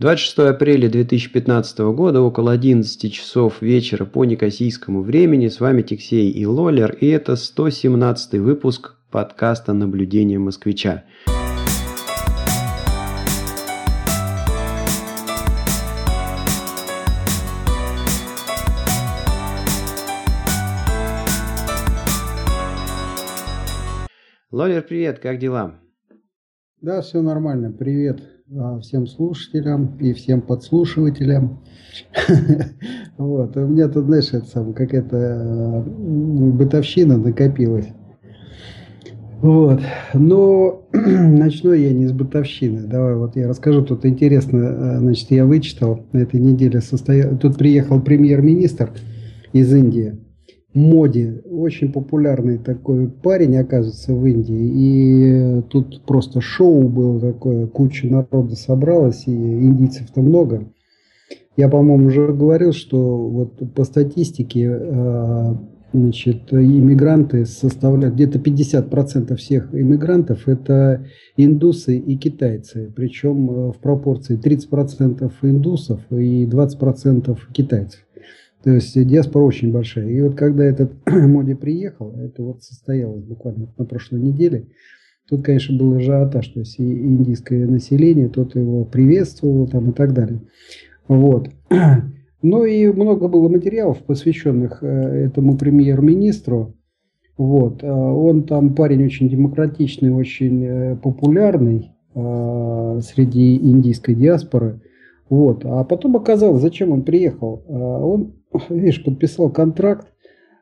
26 апреля 2015 года, около 11 часов вечера по некосийскому времени. С вами Тиксей и Лолер, и это 117 выпуск подкаста «Наблюдение москвича». Лолер, привет, как дела? Да, все нормально. Привет всем слушателям и всем подслушивателям. Вот. У меня тут, знаешь, это самое, какая-то бытовщина накопилась. Вот. Но начну я не с бытовщины. Давай вот я расскажу. Тут интересно, э, значит, я вычитал на этой неделе состоя... Тут приехал премьер-министр из Индии. Моди. Очень популярный такой парень, оказывается, в Индии. И тут просто шоу было такое, куча народа собралась, и индийцев-то много. Я, по-моему, уже говорил, что вот по статистике э, значит, иммигранты составляют где-то 50% всех иммигрантов это индусы и китайцы. Причем э, в пропорции 30% индусов и 20% китайцев. То есть диаспора очень большая. И вот когда этот Моди приехал, это вот состоялось буквально на прошлой неделе, тут, конечно, был ажиотаж, то есть и индийское население, тот его приветствовал там и так далее. Вот. Ну и много было материалов, посвященных э, этому премьер-министру. Вот. А он там парень очень демократичный, очень э, популярный э, среди индийской диаспоры. Вот. А потом оказалось, зачем он приехал. А он видишь, подписал контракт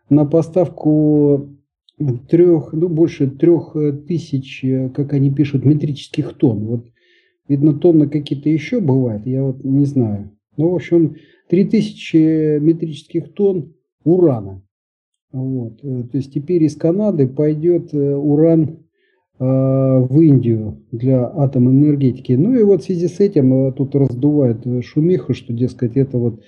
на поставку трех, ну, больше трех э, тысяч, э, как они пишут, метрических тонн. Вот, видно, тонны какие-то еще бывают, я вот не знаю. Ну, в общем, три тысячи метрических тонн урана. Вот. Э, то есть теперь из Канады пойдет уран в Индию для атомной энергетики. Ну и вот в связи с этим тут раздувает шумиху, что, дескать, это вот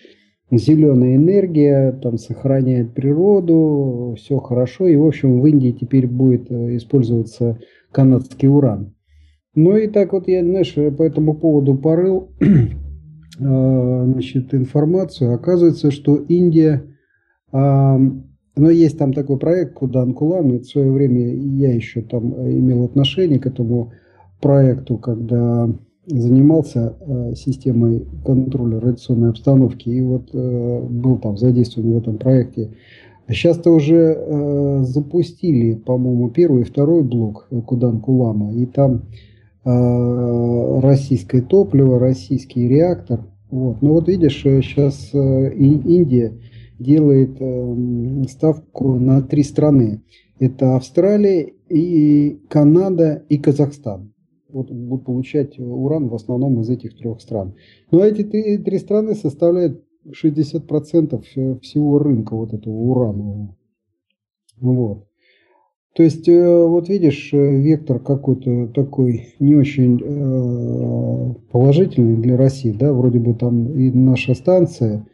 зеленая энергия, там сохраняет природу, все хорошо. И, в общем, в Индии теперь будет э, использоваться канадский уран. Ну и так вот я, знаешь, по этому поводу порыл э, значит, информацию. Оказывается, что Индия, ну, есть там такой проект Кудан Кулан, и в свое время я еще там имел отношение к этому проекту, когда занимался э, системой контроля радиационной обстановки и вот э, был там задействован в этом проекте. Сейчас-то уже э, запустили, по-моему, первый и второй блок Кудан Кулама, и там российское топливо, российский реактор. Вот. Но вот видишь, сейчас Индия делает ставку на три страны. Это Австралия, и Канада и Казахстан вот, будут получать уран в основном из этих трех стран. Но эти три, три страны составляют 60% всего рынка вот этого урана. Вот. То есть, э, вот видишь, э, вектор какой-то такой не очень э, положительный для России, да, вроде бы там и наша станция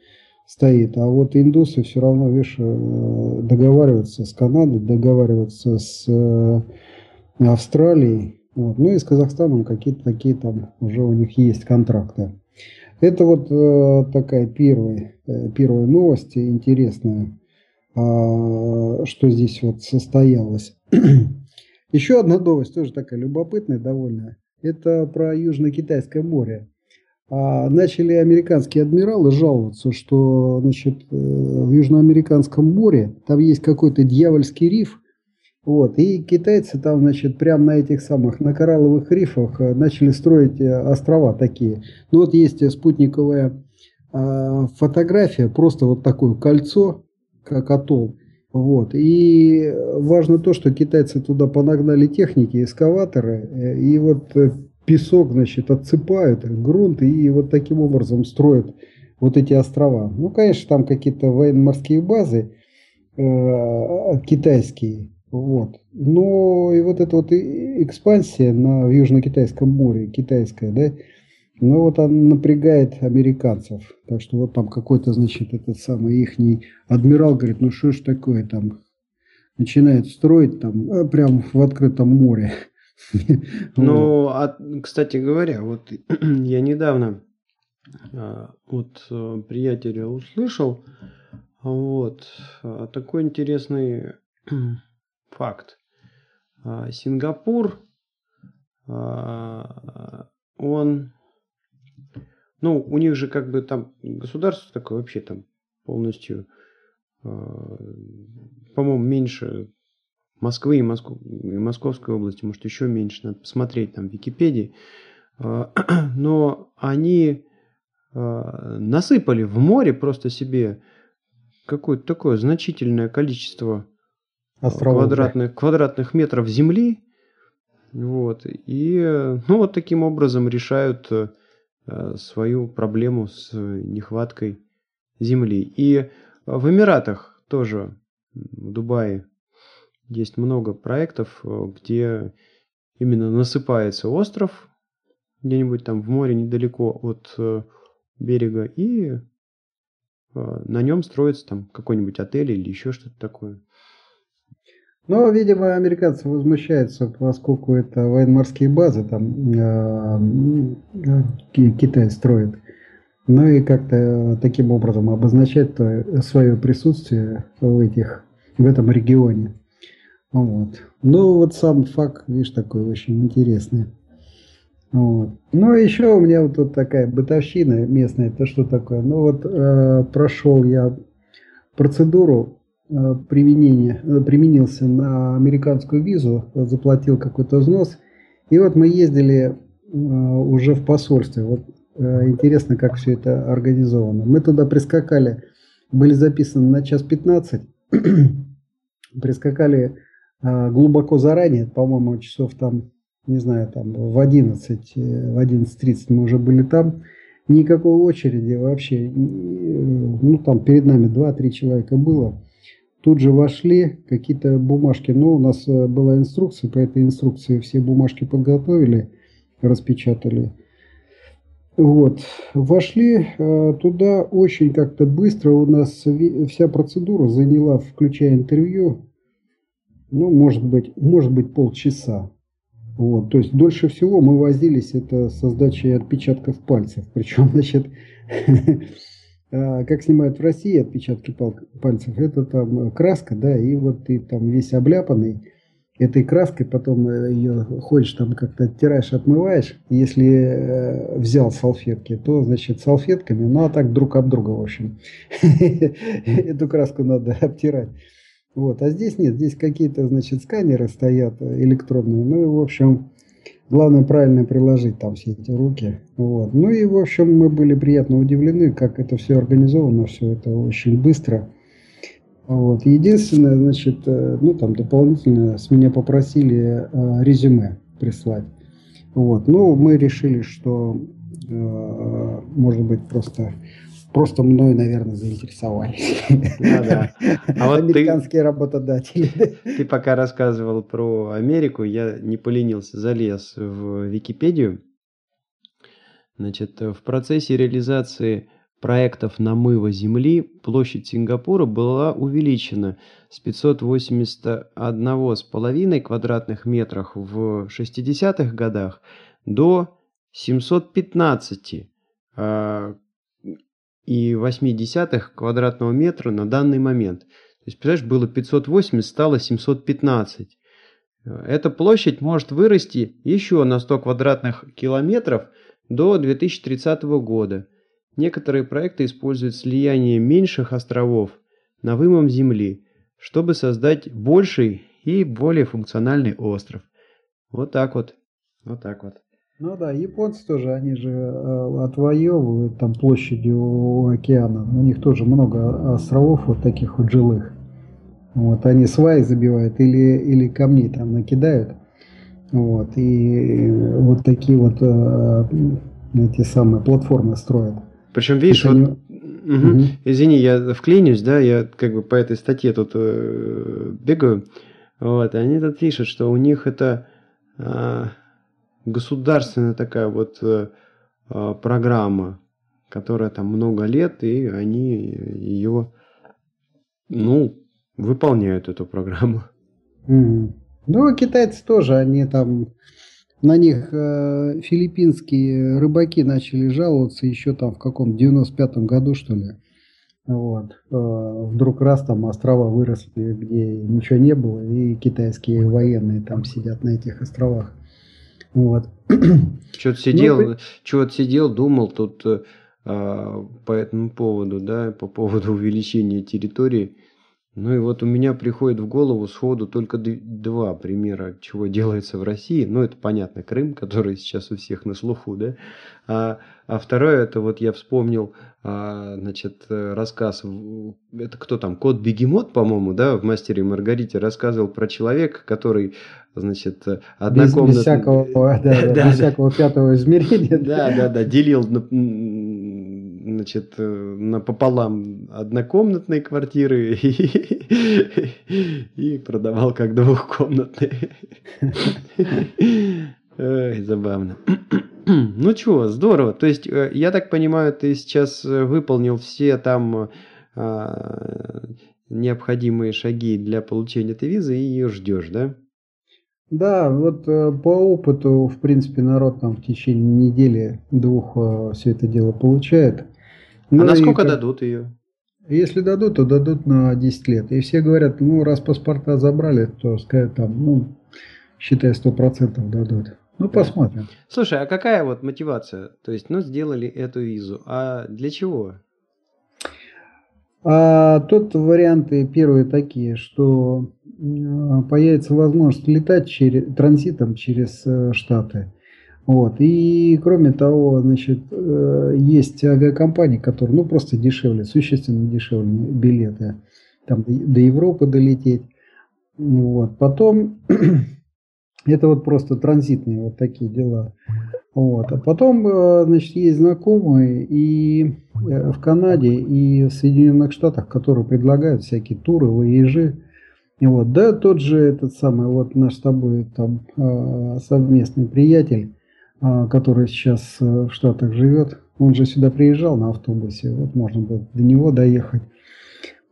стоит, а вот индусы все равно, видишь, договариваются с Канадой, договариваются с Австралией, вот. Ну и с Казахстаном какие-то такие там уже у них есть контракты. Это вот э, такая первая, э, первая новость интересная, э, что здесь вот состоялось. Еще одна новость, тоже такая любопытная довольно. Это про Южно-Китайское море. А начали американские адмиралы жаловаться, что значит, э, в Южноамериканском море там есть какой-то дьявольский риф – вот. И китайцы там, значит, прямо на этих самых, на коралловых рифах э, начали строить э, острова такие. Ну вот есть спутниковая э, фотография, просто вот такое кольцо, как атолл. Вот. И важно то, что китайцы туда понагнали техники, эскаваторы, э, и вот песок, значит, отсыпают, грунт, и вот таким образом строят вот эти острова. Ну, конечно, там какие-то военно-морские базы э, китайские, вот. Но и вот эта вот экспансия на, в Южно-Китайском море, китайская, да, ну вот она напрягает американцев. Так что вот там какой-то, значит, этот самый ихний адмирал говорит, ну что ж такое там, начинает строить там а, прям в открытом море. Ну, а, кстати говоря, вот я недавно от приятеля услышал, вот, такой интересный факт. Сингапур, он, ну, у них же как бы там государство такое вообще там полностью, по-моему, меньше Москвы и, Москв... и Московской области, может, еще меньше, надо посмотреть там в Википедии. А, но они а, насыпали в море просто себе какое-то такое значительное количество Островов, квадратных, квадратных метров земли. Вот. И ну, вот таким образом решают а, свою проблему с нехваткой земли. И в Эмиратах тоже, в Дубае, есть много проектов, э, где именно насыпается остров где-нибудь там в море недалеко от э, берега, и э, на нем строится там какой-нибудь отель или еще что-то такое. Но, видимо, американцы возмущаются, поскольку это военно-морские базы, там э, Китай строит. Ну и как-то таким образом обозначать свое присутствие в, этих, в этом регионе. Вот. Ну, вот сам факт, видишь, такой очень интересный. Вот. Ну, еще у меня вот тут такая бытовщина местная. Это что такое? Ну, вот э, прошел я процедуру э, применения, э, применился на американскую визу, заплатил какой-то взнос. И вот мы ездили э, уже в посольстве. Вот интересно, как все это организовано. Мы туда прискакали, были записаны на час 15, прискакали глубоко заранее, по-моему, часов там, не знаю, там в 11, э, в 11.30 мы уже были там. Никакой очереди вообще, ну там перед нами 2-3 человека было. Тут же вошли какие-то бумажки. Ну, у нас э, была инструкция, по этой инструкции все бумажки подготовили, распечатали. Вот. Вошли э, туда очень как-то быстро. У нас вся процедура заняла, включая интервью, ну, может быть, может быть полчаса. Вот, то есть дольше всего мы возились это со сдачей отпечатков пальцев. Причем, значит, как снимают в России отпечатки пальцев, это там краска, да, и вот ты там весь обляпанный этой краской, потом э, ее ходишь там как-то оттираешь, отмываешь. Если э, взял салфетки, то, значит, салфетками, ну, а так друг об друга, в общем. Эту краску надо обтирать. Вот. А здесь нет, здесь какие-то, значит, сканеры стоят электронные. Ну и, в общем, главное правильно приложить там все эти руки. Вот. Ну и, в общем, мы были приятно удивлены, как это все организовано, все это очень быстро. Вот. Единственное, значит, э, ну там дополнительно с меня попросили э, резюме прислать. Вот. Ну, мы решили, что э, может быть просто просто мной, наверное, заинтересовались. Ну, да. а вот Американские ты, работодатели. Ты пока рассказывал про Америку, я не поленился, залез в Википедию. Значит, в процессе реализации проектов намыва земли площадь Сингапура была увеличена с 581,5 квадратных метров в 60-х годах до 715 и 0,8 квадратного метра на данный момент. То есть, представляешь, было 580, стало 715. Эта площадь может вырасти еще на 100 квадратных километров до 2030 года. Некоторые проекты используют слияние меньших островов на вымом Земли, чтобы создать больший и более функциональный остров. Вот так вот. Вот так вот. Ну да, японцы тоже, они же э, отвоевывают там площади у океана. У них тоже много островов вот таких вот жилых. Вот, они сваи забивают или, или камни там накидают. Вот, и вот такие вот э, эти самые платформы строят. Причем, видишь, вот, они... угу. Угу. извини, я вклинюсь, да, я как бы по этой статье тут э, бегаю. Вот, они тут пишут, что у них это... Э, государственная такая вот э, э, программа, которая там много лет, и они ее, ну, выполняют эту программу. Mm. Ну, китайцы тоже, они там на них э, филиппинские рыбаки начали жаловаться еще там в каком 95-м году, что ли. Вот. Э, вдруг раз там острова выросли, где ничего не было, и китайские военные там сидят на этих островах. Вот. Что-то сидел, ну, что-то сидел, думал тут э, по этому поводу, да, по поводу увеличения территории. Ну и вот у меня приходит в голову сходу только два примера, чего делается в России. Ну, это понятно, Крым, который сейчас у всех на слуху, да. А, а второе, это вот я вспомнил, а, значит, рассказ, это кто там, Кот Бегемот, по-моему, да, в «Мастере и Маргарите» рассказывал про человека, который, значит, однокомнатный... Без, без всякого, да, да, да, без всякого пятого измерения. Да, да, да, делил значит, э, напополам однокомнатные квартиры и, продавал как двухкомнатные. Забавно. Ну чего, здорово. То есть, э, я так понимаю, ты сейчас э, выполнил все там необходимые шаги для получения этой визы и ее ждешь, да? Да, вот по опыту, в принципе, народ там в течение недели-двух все это дело получает. Ну, а насколько как... дадут ее? Если дадут, то дадут на 10 лет. И все говорят, ну, раз паспорта забрали, то, сказать, там, ну, считай, 100% дадут. Ну, посмотрим. Слушай, а какая вот мотивация? То есть, ну, сделали эту визу. А для чего? А тут варианты первые такие, что появится возможность летать через, транзитом через э, Штаты. Вот. И кроме того, значит, э, есть авиакомпании, которые ну, просто дешевле, существенно дешевле билеты. Там до Европы долететь. Вот. Потом это вот просто транзитные вот такие дела. Вот. А потом, э, значит, есть знакомые и в Канаде, и в Соединенных Штатах, которые предлагают всякие туры, выезжи вот, да, тот же этот самый, вот наш с тобой там совместный приятель, который сейчас э, в Штатах живет, он же сюда приезжал на автобусе, вот можно было до него доехать.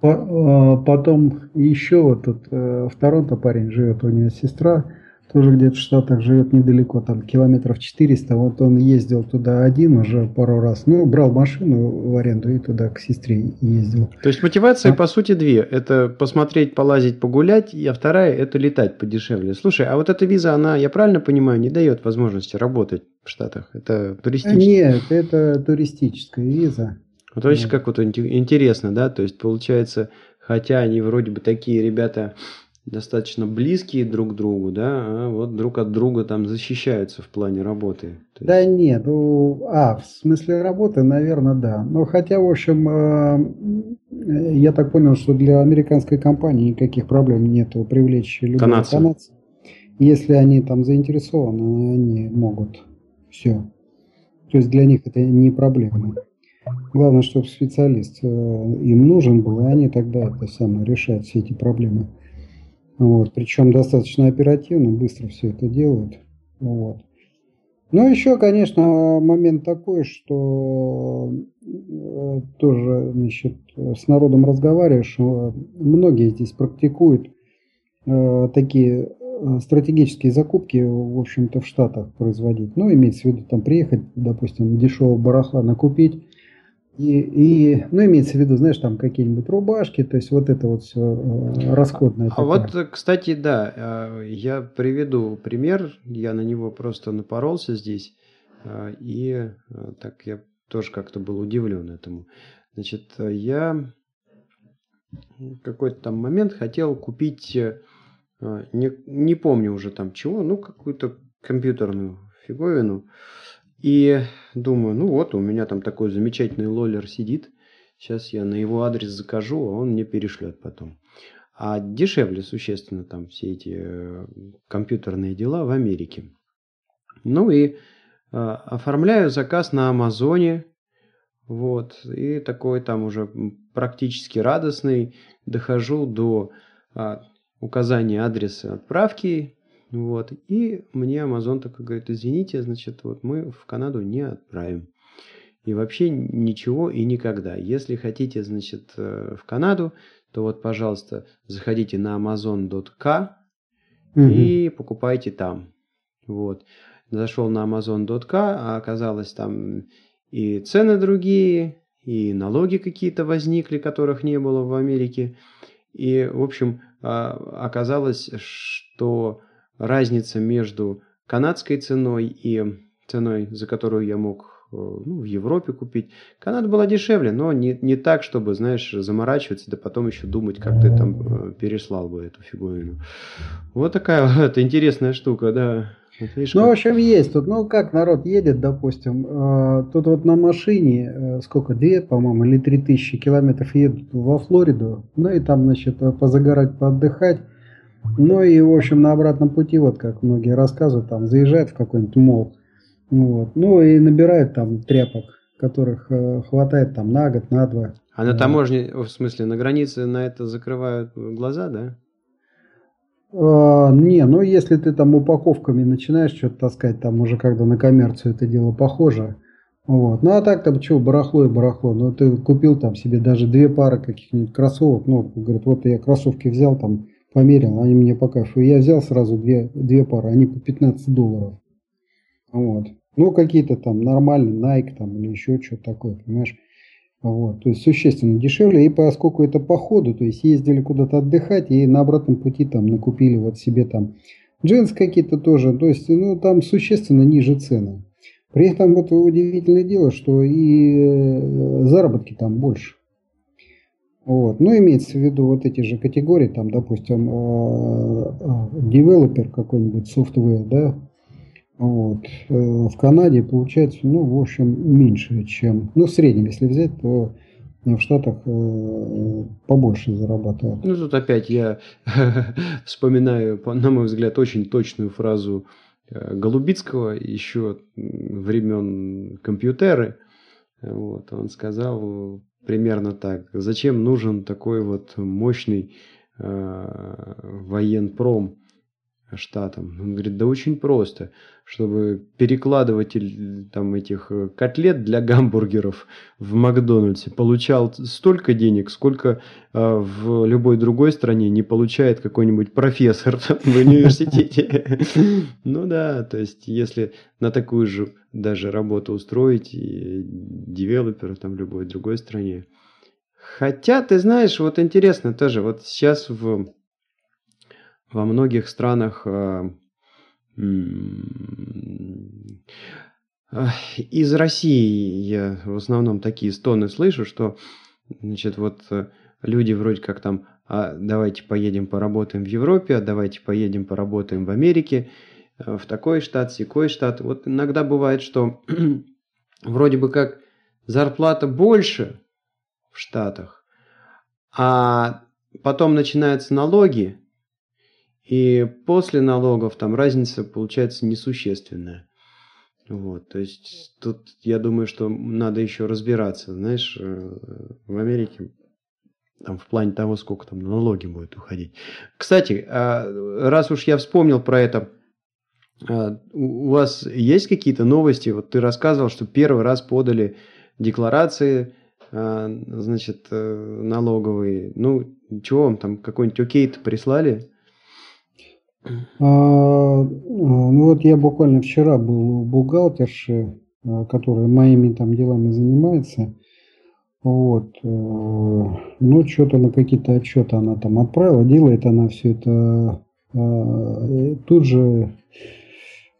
А, потом еще вот тут э, в Торонто парень живет, у него сестра, тоже где-то в Штатах живет недалеко, там километров 400. Вот он ездил туда один уже пару раз. Ну, брал машину в аренду и туда к сестре ездил. То есть мотивация, а? по сути, две. Это посмотреть, полазить, погулять, а вторая – это летать подешевле. Слушай, а вот эта виза, она, я правильно понимаю, не дает возможности работать в Штатах? Это туристическая? Нет, это туристическая виза. Вот, есть, как вот интересно, да? То есть, получается, хотя они вроде бы такие ребята достаточно близкие друг к другу, да, а вот друг от друга там защищаются в плане работы. То да есть... нет, ну, а, в смысле работы, наверное, да. Но хотя, в общем, э, я так понял, что для американской компании никаких проблем нету привлечь любого канадцев. канадцев. Если они там заинтересованы, они могут все. То есть для них это не проблема. Главное, чтобы специалист э, им нужен был, и они тогда это самое решают все эти проблемы. Вот, причем достаточно оперативно, быстро все это делают. Вот. Ну, еще, конечно, момент такой, что э, тоже, значит, с народом разговариваешь, э, многие здесь практикуют э, такие стратегические закупки, в общем-то, в Штатах производить. Ну, имеется в виду, там, приехать, допустим, дешевого барахла накупить, и, и, ну, имеется в виду, знаешь, там какие-нибудь рубашки, то есть вот это вот все э, расходное. А, а вот, кстати, да, э, я приведу пример, я на него просто напоролся здесь, э, и так я тоже как-то был удивлен этому. Значит, я в какой-то там момент хотел купить, не, не помню уже там чего, ну, какую-то компьютерную фиговину, и думаю, ну вот, у меня там такой замечательный лолер сидит. Сейчас я на его адрес закажу, а он мне перешлет потом. А дешевле существенно там все эти э, компьютерные дела в Америке. Ну и э, оформляю заказ на Амазоне. Вот. И такой там уже практически радостный. Дохожу до э, указания адреса отправки. Вот. И мне Amazon такой говорит, извините, значит, вот мы в Канаду не отправим. И вообще ничего и никогда. Если хотите, значит, э, в Канаду, то вот, пожалуйста, заходите на amazon.k угу. и покупайте там. Вот. зашел на Amazon.k, а оказалось там и цены другие, и налоги какие-то возникли, которых не было в Америке. И, в общем, а, оказалось, что разница между канадской ценой и ценой, за которую я мог э, ну, в Европе купить. Канада была дешевле, но не, не так, чтобы, знаешь, заморачиваться, да потом еще думать, как ты там э, переслал бы эту фигурину. Вот такая вот интересная штука, да. Видишь, ну, в общем, есть тут, ну, как народ едет, допустим, э, тут вот на машине, э, сколько, две, по-моему, или три тысячи километров едут во Флориду, ну, и там, значит, позагорать, поотдыхать, ну, и, в общем, на обратном пути, вот как многие рассказывают, там, заезжают в какой-нибудь мол, вот, ну, и набирают там тряпок, которых э, хватает там на год, на два. А на таможне, в смысле, на границе на это закрывают глаза, да? А, не, ну если ты там упаковками начинаешь что-то таскать, там уже когда на коммерцию это дело похоже. Вот. Ну а так там что, барахло и барахло. Ну ты купил там себе даже две пары каких-нибудь кроссовок. Ну, говорит, вот я кроссовки взял, там померил, они мне по кайфу. Я взял сразу две, две пары, они по 15 долларов. Вот. Ну какие-то там нормальные, Nike там или еще что-то такое, понимаешь. Вот, то есть существенно дешевле. И поскольку это по ходу, то есть ездили куда-то отдыхать и на обратном пути там накупили вот себе там джинсы какие-то тоже. То есть ну, там существенно ниже цены. При этом вот удивительное дело, что и э, заработки там больше. Вот. Ну, имеется в виду вот эти же категории, там, допустим, девелопер какой-нибудь, софтвер, да, вот. Э, в Канаде получается, ну, в общем, меньше, чем... Ну, в среднем, если взять, то в Штатах э, побольше зарабатывают. Ну, тут опять я вспоминаю, на мой взгляд, очень точную фразу э, Голубицкого еще времен компьютеры. Вот, он сказал примерно так. Зачем нужен такой вот мощный э, военпром? Штатам. Он говорит, да очень просто, чтобы перекладывать там этих э, котлет для гамбургеров в Макдональдсе получал столько денег, сколько э, в любой другой стране не получает какой-нибудь профессор в университете. Ну да, то есть если на такую же даже работу устроить девелопера там в любой другой стране. Хотя, ты знаешь, вот интересно тоже, вот сейчас в во многих странах э, из России я в основном такие стоны слышу, что значит, вот э, люди вроде как там, а давайте поедем поработаем в Европе, а давайте поедем поработаем в Америке, э, в такой штат, секой штат. Вот иногда бывает, что вроде бы как зарплата больше в Штатах, а потом начинаются налоги, и после налогов там разница получается несущественная. Вот, то есть тут я думаю, что надо еще разбираться, знаешь, э, в Америке там в плане того, сколько там налоги будет уходить. Кстати, а, раз уж я вспомнил про это, а, у вас есть какие-то новости? Вот ты рассказывал, что первый раз подали декларации, а, значит, э, налоговые. Ну, чего вам там, какой-нибудь окей-то прислали? А, ну вот я буквально вчера был у бухгалтерши, а, которая моими там делами занимается. Вот. Э, ну, что-то на какие-то отчеты она там отправила. Делает она все это а, тут же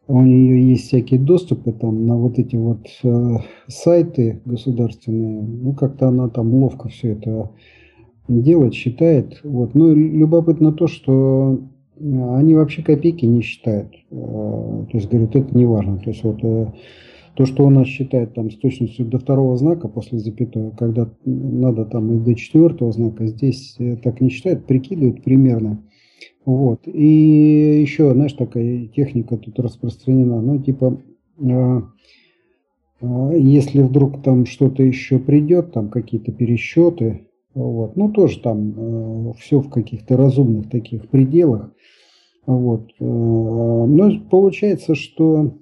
у нее есть всякие доступы там на вот эти вот э, сайты государственные. Ну, как-то она там ловко все это делает, считает. Вот. Ну, любопытно то, что они вообще копейки не считают. Э, то есть, говорят, это не важно. То есть, вот э, то, что у нас считает там с точностью до второго знака после запятой, когда надо там и до четвертого знака, здесь э, так не считают, прикидывают примерно. Вот. И еще, знаешь, такая техника тут распространена. Ну, типа, если вдруг там что-то еще придет, там какие-то пересчеты, вот. Ну, тоже там э, все в каких-то разумных таких пределах. Вот. Э, но получается, что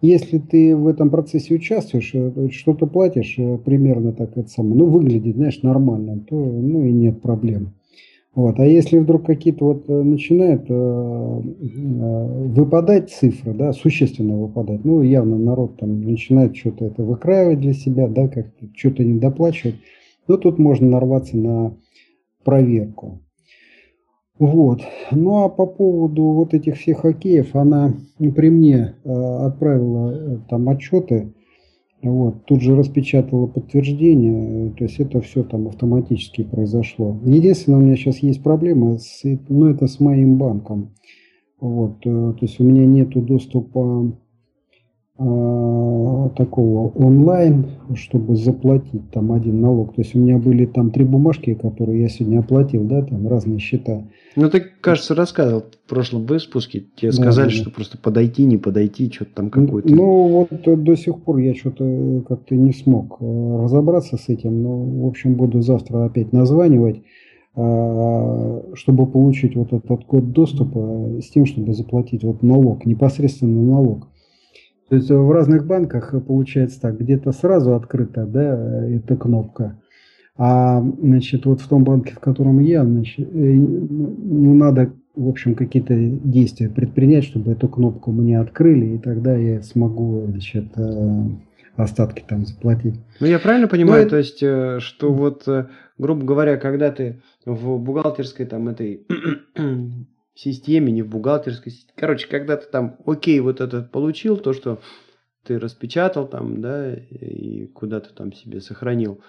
если ты в этом процессе участвуешь, э, что-то платишь, э, примерно так это самое, ну, выглядит, знаешь, нормально, то ну и нет проблем. Вот. А если вдруг какие-то вот начинают э, выпадать цифры, да, существенно выпадать, ну, явно народ там начинает что-то это выкраивать для себя, да, как-то что-то не доплачивать, ну, тут можно нарваться на проверку. Вот. Ну а по поводу вот этих всех хоккеев, она при мне э, отправила э, там отчеты, вот, тут же распечатала подтверждение, то есть это все там автоматически произошло. Единственное, у меня сейчас есть проблема, с, ну это с моим банком. Вот, э, то есть у меня нету доступа такого онлайн, чтобы заплатить там один налог. То есть у меня были там три бумажки, которые я сегодня оплатил, да, там разные счета. Ну, ты, кажется, рассказывал в прошлом выпуске, тебе да, сказали, да, что просто подойти, не подойти, что-то там какое-то. Ну, вот до сих пор я что-то как-то не смог э, разобраться с этим. Ну, в общем, буду завтра опять названивать а, чтобы получить вот этот код доступа с тем, чтобы заплатить вот налог, непосредственно налог. То есть в разных банках получается так, где-то сразу открыта, да, эта кнопка. А, значит, вот в том банке, в котором я, значит, э, ну, надо, в общем, какие-то действия предпринять, чтобы эту кнопку мне открыли, и тогда я смогу, значит, э, остатки там заплатить. Ну, я правильно понимаю, Но... то есть, э, что вот, грубо говоря, когда ты в бухгалтерской там этой системе, не в бухгалтерской системе. Короче, когда ты там, окей, вот этот получил, то, что ты распечатал там, да, и куда-то там себе сохранил,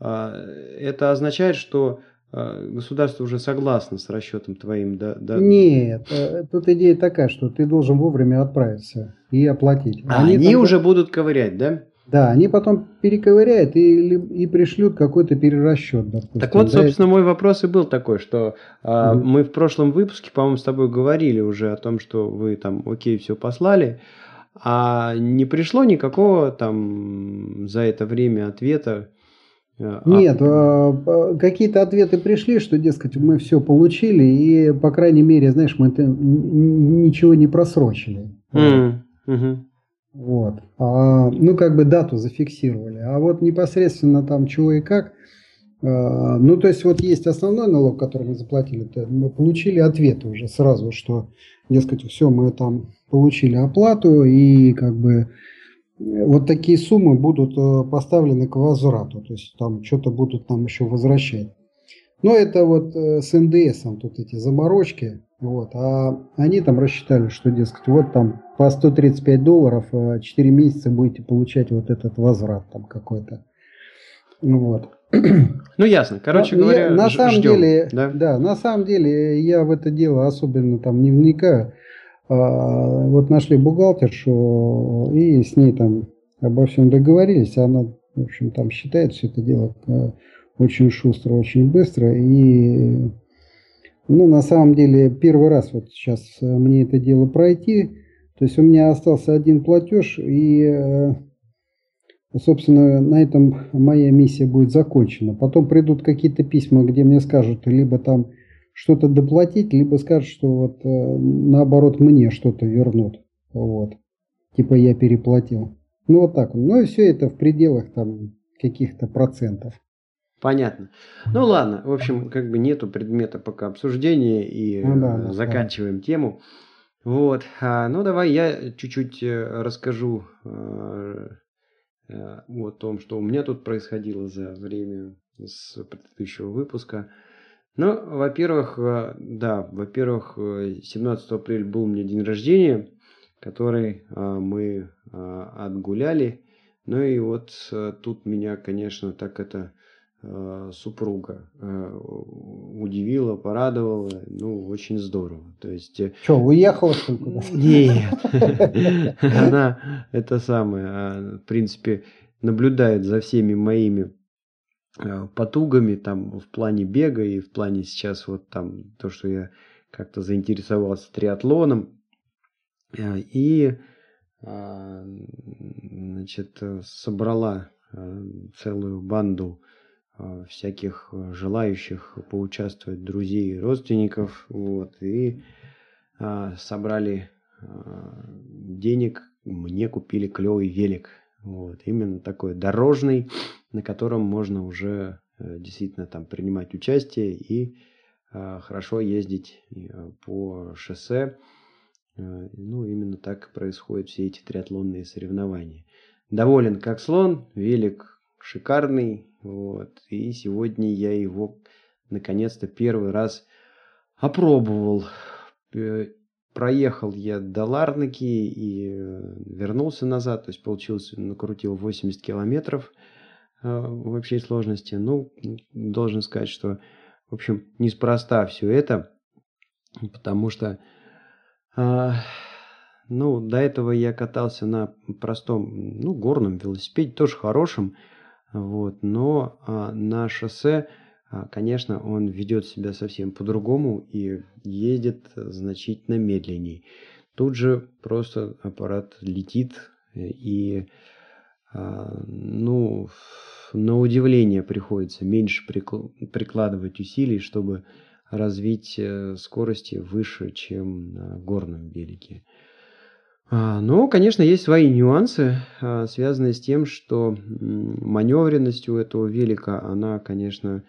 а, это означает, что а, государство уже согласно с расчетом твоим, да? да? Нет, э, тут идея такая, что ты должен вовремя отправиться и оплатить. А они, они тогда... уже будут ковырять, да? Да, они потом перековыряют и, и пришлют какой-то перерасчет. Допустим, так вот, да? собственно, мой вопрос и был такой, что а, угу. мы в прошлом выпуске, по-моему, с тобой говорили уже о том, что вы там, окей, все послали, а не пришло никакого там за это время ответа. А, Нет, а... какие-то ответы пришли, что, дескать, мы все получили, и, по крайней мере, знаешь, мы ничего не просрочили. Mm. Угу. Вот. А, ну, как бы дату зафиксировали. А вот непосредственно там чего и как, а, ну, то есть вот есть основной налог, который мы заплатили, то мы получили ответы уже сразу, что, дескать, все, мы там получили оплату и как бы вот такие суммы будут э, поставлены к возврату, то есть там что-то будут там еще возвращать. Но это вот э, с НДСом тут эти заморочки, вот, а они там рассчитали, что, дескать, вот там по 135 долларов 4 э, месяца будете получать вот этот возврат там какой-то. Вот. Ну ясно. Короче Но, говоря, я, на самом ждем, деле, да? да, на самом деле я в это дело особенно там не вникаю. А, вот нашли бухгалтершу и с ней там обо всем договорились. Она, в общем, там считает все это дело э, очень шустро, очень быстро и ну, на самом деле, первый раз вот сейчас э, мне это дело пройти. То есть у меня остался один платеж, и, э, собственно, на этом моя миссия будет закончена. Потом придут какие-то письма, где мне скажут либо там что-то доплатить, либо скажут, что вот э, наоборот мне что-то вернут. Вот. Типа я переплатил. Ну вот так. Ну и все это в пределах там каких-то процентов. Понятно. Ну ладно, в общем, как бы нету предмета пока обсуждения и ну, да, да, заканчиваем да. тему. Вот, а, ну давай я чуть-чуть э, расскажу э, э, о том, что у меня тут происходило за время с предыдущего выпуска. Ну, во-первых, да, во-первых, 17 апреля был у меня день рождения, который мы отгуляли. Ну и вот тут меня, конечно, так это Э, супруга э, удивила, порадовала, ну, очень здорово. То есть... Э, Что, уехала что ли Нет, она это самое, а, в принципе, наблюдает за всеми моими потугами там в плане бега и в плане сейчас вот там то, что я как-то заинтересовался триатлоном. И а, значит, собрала целую банду Э, всяких э, желающих поучаствовать друзей и родственников. Вот, и а, собрали а, денег, мне купили клевый велик. Вот, именно такой дорожный, на котором можно уже а, действительно там принимать участие и хорошо ездить по шоссе. Ну, именно так происходят все эти триатлонные соревнования. Доволен как слон, велик шикарный. Вот. И сегодня я его наконец-то первый раз опробовал. Проехал я до Ларнаки и вернулся назад. То есть получился, накрутил 80 километров в общей сложности. Ну, должен сказать, что, в общем, неспроста все это. Потому что ну, до этого я катался на простом, ну, горном велосипеде, тоже хорошем, вот, но а, на шоссе, а, конечно, он ведет себя совсем по-другому и ездит значительно медленнее. Тут же просто аппарат летит и, а, ну, на удивление приходится меньше прикладывать усилий, чтобы развить э, скорости выше, чем на горном велике. А, но, конечно, есть свои нюансы, а, связанные с тем, что маневренность у этого велика, она, конечно,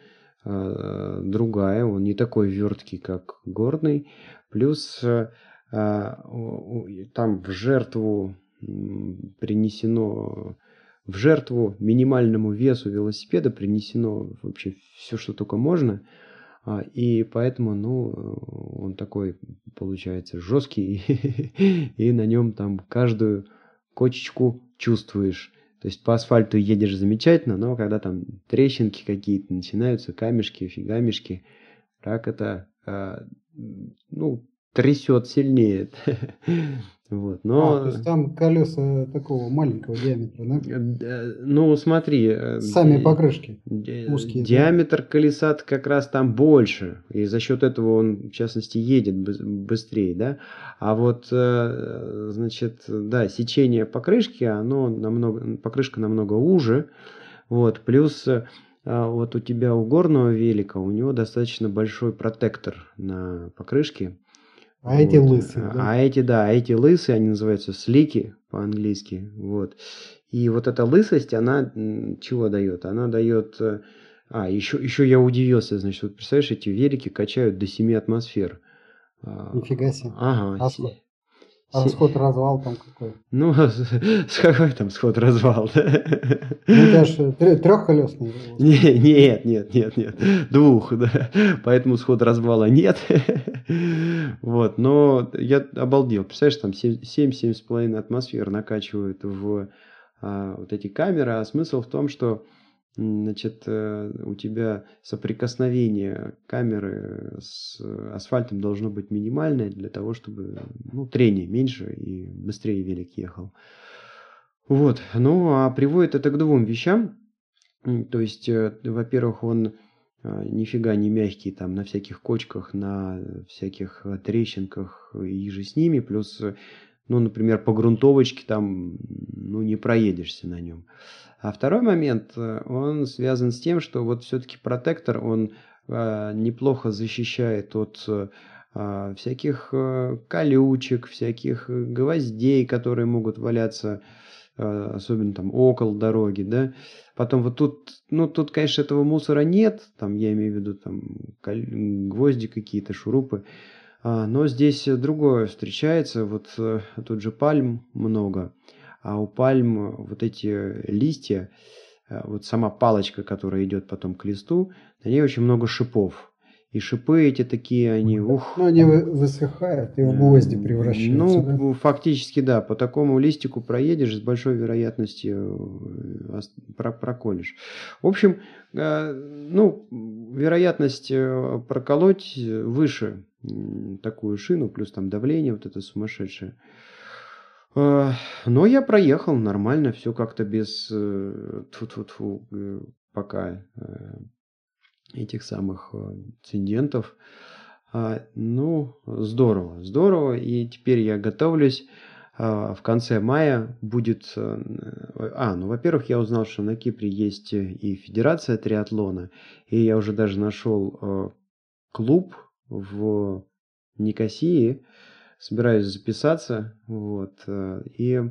а, другая, он не такой верткий, как горный. Плюс там в жертву принесено, в жертву минимальному весу велосипеда принесено вообще все, что только можно – и поэтому, ну, он такой, получается, жесткий, и на нем там каждую кочечку чувствуешь. То есть по асфальту едешь замечательно, но когда там трещинки какие-то начинаются, камешки, фигамешки, как это, а, ну, трясет сильнее. Вот, но... А, то есть там колеса такого маленького диаметра, да? Э, ну, смотри. Э, Сами покрышки узкие. Диаметр да? колеса как раз там больше, и за счет этого он, в частности, едет быстрее, да? А вот, э, значит, да, сечение покрышки, оно намного, покрышка намного уже, вот, плюс вот у тебя у горного велика, у него достаточно большой протектор на покрышке, а вот. эти лысые, да? А эти, да, эти лысые, они называются слики по-английски, вот. И вот эта лысость, она чего дает? Она дает... Э, а, еще, еще я удивился, значит, вот представляешь, эти велики качают до 7 атмосфер. А, Нифига себе. Ага. А А сход-развал там какой? Ну, с какой там сход-развал? Ну, это же трехколесный. нет, нет, нет, нет. Двух, да. Поэтому сход-развала нет. вот, но я обалдел. Представляешь, там 7-7,5 атмосфер накачивают в а, вот эти камеры. А смысл в том, что значит, э, у тебя соприкосновение камеры с асфальтом должно быть минимальное для того, чтобы ну, трение меньше и быстрее велик ехал. Вот. Ну, а приводит это к двум вещам. То есть, э, во-первых, он э, нифига не мягкий там на всяких кочках, на всяких трещинках и же с ними. Плюс, ну, например, по грунтовочке там, ну, не проедешься на нем. А второй момент, э, он связан с тем, что вот все-таки протектор, он э, неплохо защищает от э, всяких колючек, всяких гвоздей, которые могут валяться, особенно там около дороги, да. Потом вот тут, ну тут, конечно, этого мусора нет, там я имею в виду там гвозди какие-то, шурупы, а, но здесь другое встречается, вот тут же пальм много, а у пальм вот эти листья, э, вот сама палочка, которая идет потом к листу, на ней очень много шипов. И шипы эти такие, они, ух. Ну, они высыхают и в гвозди превращаются, Ну, да? фактически, да. По такому листику проедешь, с большой вероятностью э, проколешь. В общем, э, ну, вероятность проколоть выше такую шину, плюс там давление вот это сумасшедшее. А, но я проехал нормально, все как-то без э, тьфу -тьфу пока э, этих самых э, инцидентов. А, ну, здорово, здорово. И теперь я готовлюсь. А, в конце мая будет... А, ну, во-первых, я узнал, что на Кипре есть и Федерация триатлона. И я уже даже нашел клуб в Никосии, собираюсь записаться. Вот. Э, и,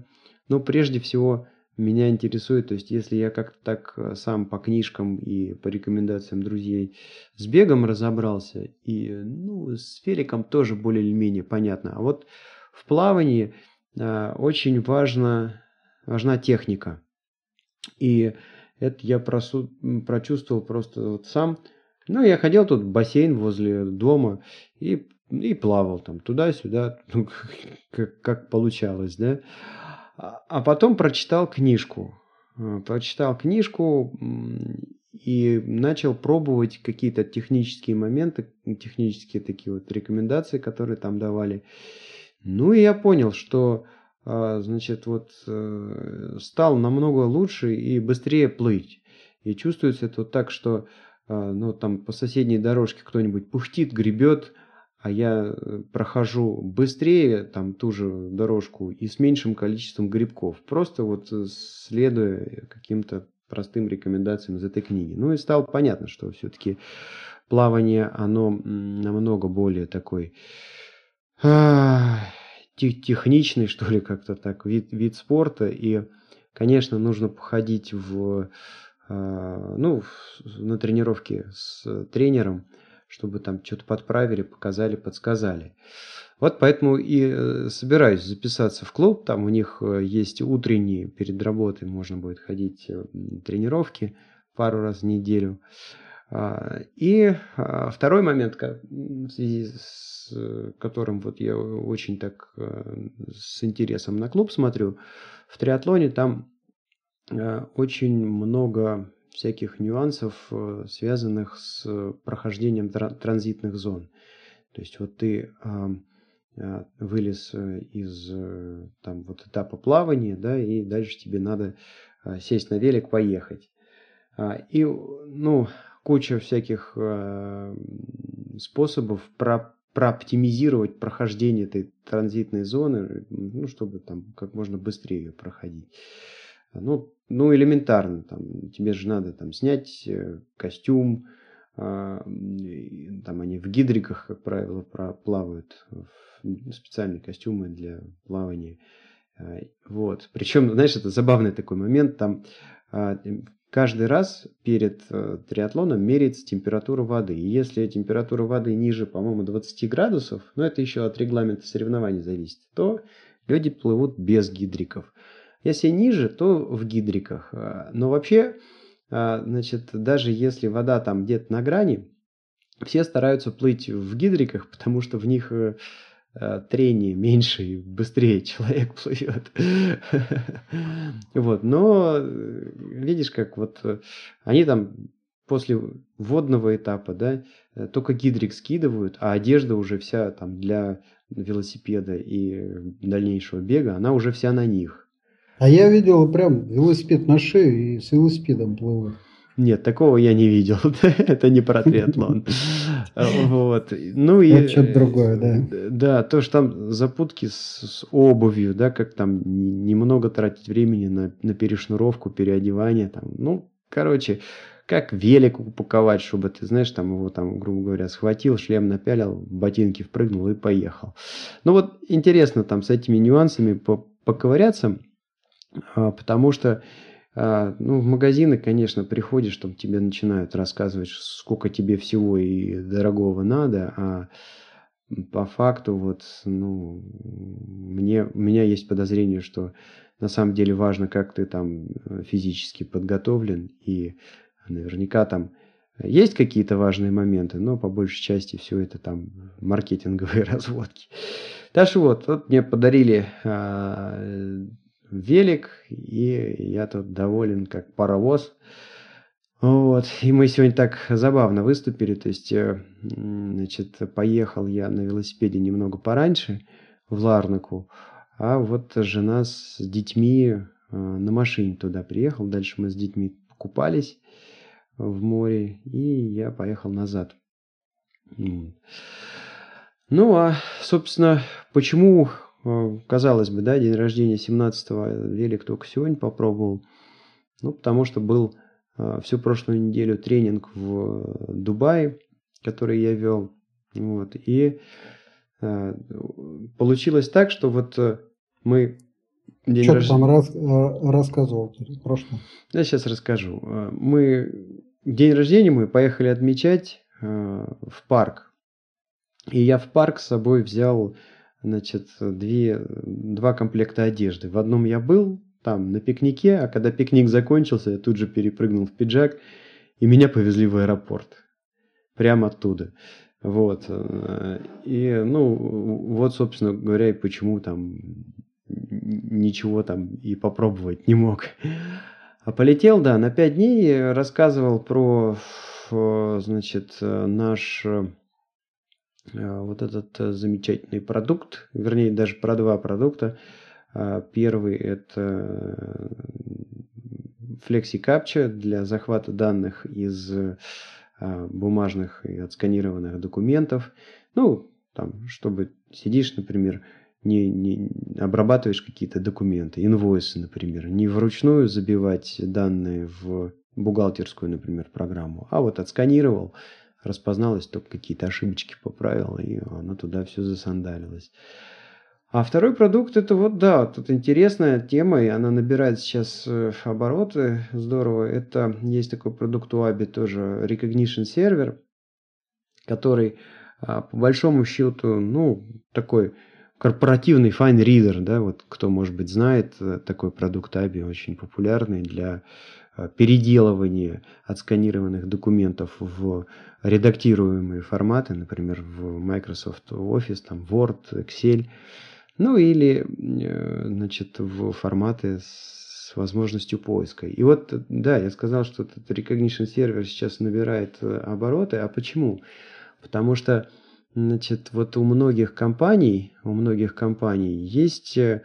ну, прежде всего, меня интересует, то есть если я как-то так э, сам по книжкам и по рекомендациям друзей с бегом разобрался, и ну, с великом тоже более или менее понятно. А вот в плавании э, очень важно, важна техника. И это я просу, прочувствовал просто вот сам. Ну, я ходил тут в бассейн возле дома и, и плавал там туда-сюда, ну, как, как получалось, да. А, а потом прочитал книжку. Э, прочитал книжку и начал пробовать какие-то технические моменты, технические такие вот рекомендации, которые там давали. Ну и я понял, что а, значит, вот э, стал намного лучше и быстрее плыть. И чувствуется это вот так, что а, ну, там по соседней дорожке кто-нибудь пухтит, гребет, а я э, прохожу быстрее там ту же дорожку и с меньшим количеством грибков, просто вот э, следуя каким-то простым рекомендациям из этой книги. Ну и стало понятно, что все-таки плавание, оно намного более такой техничный, что ли, как-то так, вид, вид спорта. И, конечно, нужно походить в, а, ну, на тренировке с тренером, чтобы там что-то подправили, показали, подсказали. Вот поэтому и э, собираюсь записаться в клуб. Там у них э, есть утренние, перед работой можно будет ходить э, тренировки пару раз в неделю. А, и а, второй момент, в связи с которым вот я очень так с интересом на клуб смотрю, в триатлоне там очень много всяких нюансов, э, связанных с прохождением транзитных зон. То есть вот ты вылез э, из э, там вот этапа плавания, да, и дальше тебе надо сесть на велик, поехать. А, и, ну, куча всяких способов про прооптимизировать прохождение этой транзитной зоны, ну, чтобы там как можно быстрее ее проходить. Ну, ну, элементарно, там, тебе же надо там снять э, костюм, а, там они в гидриках, как правило, плавают, специальные костюмы для плавания. А, вот. Причем, знаешь, это забавный такой момент, там а, каждый раз перед э, триатлоном меряется температура воды. И если температура воды ниже, по-моему, 20 градусов, но это еще от регламента соревнований зависит, то люди плывут без гидриков. Если ниже, то в гидриках. А, но вообще, а, значит, даже если вода там где-то на грани, все стараются плыть в гидриках, потому что в них э, э, трение меньше и быстрее человек плывет. Вот, но э, видишь, как вот они там после водного этапа, да, только гидрик скидывают, а одежда уже вся там для велосипеда и дальнейшего бега, она уже вся на них. А я видел прям велосипед на шею и с велосипедом плывут. Нет, такого я не видел. Это не про триатлон. Вот. Ну и... Это что-то другое, да. Да, то, что там запутки с, с обувью, да, как там немного тратить времени на, на перешнуровку, переодевание. Там. Ну, короче, как велик упаковать, чтобы ты, знаешь, там его там, грубо говоря, схватил, шлем напялил, ботинки впрыгнул и поехал. Ну вот интересно там с этими нюансами поковыряться. А, потому что а, ну, в магазины, конечно, приходишь, там тебе начинают рассказывать, сколько тебе всего и дорогого надо, а по факту вот, ну, мне, у меня есть подозрение, что на самом деле важно, как ты там э, физически подготовлен, и наверняка там есть какие-то важные моменты, но по большей части все это там маркетинговые разводки. Что вот, вот мне подарили а, велик, и я тут доволен как паровоз. Вот, и мы сегодня так забавно выступили, то есть, э, значит, поехал я на велосипеде немного пораньше в Ларнаку, а вот жена с детьми э, на машине туда приехал, дальше мы с детьми купались в море, и я поехал назад. Ну, а, собственно, почему казалось бы, да, день рождения 17-го велик только сегодня попробовал. Ну, потому что был э, всю прошлую неделю тренинг в Дубае, который я вел. Вот, и э, получилось так, что вот мы День Что рождения. ты там рас, э, рассказывал в прошлом? Я сейчас расскажу. Э, мы день рождения мы поехали отмечать э, в парк. И я в парк с собой взял значит, две, два комплекта одежды. В одном я был, там, на пикнике, а когда пикник закончился, я тут же перепрыгнул в пиджак, и меня повезли в аэропорт. Прямо оттуда. Вот. И, ну, вот, собственно говоря, и почему там ничего там и попробовать не мог. А полетел, да, на пять дней рассказывал про, значит, наш э, вот этот замечательный продукт, вернее, даже про два продукта. А, первый – это FlexiCapture для захвата данных из бумажных и отсканированных документов. Ну, там, чтобы сидишь, например, не, не обрабатываешь какие-то документы, инвойсы, например, не вручную забивать данные в бухгалтерскую, например, программу, а вот отсканировал, распозналось, только какие-то ошибочки поправил, и оно туда все засандалилось. А второй продукт это вот, да, тут интересная тема, и она набирает сейчас э, обороты здорово. Это есть такой продукт у Аби тоже, Recognition Server, который а, по большому счету, ну, такой корпоративный fine reader, да, вот кто, может быть, знает, э, такой продукт ABI очень популярный для э, переделывания отсканированных документов в редактируемые форматы, например, в Microsoft Office, там Word, Excel, ну или, э, значит, в форматы с возможностью поиска. И вот, да, я сказал, что этот Recognition сервер сейчас набирает обороты. А почему? Потому что Значит, вот у многих компаний, у многих компаний есть э,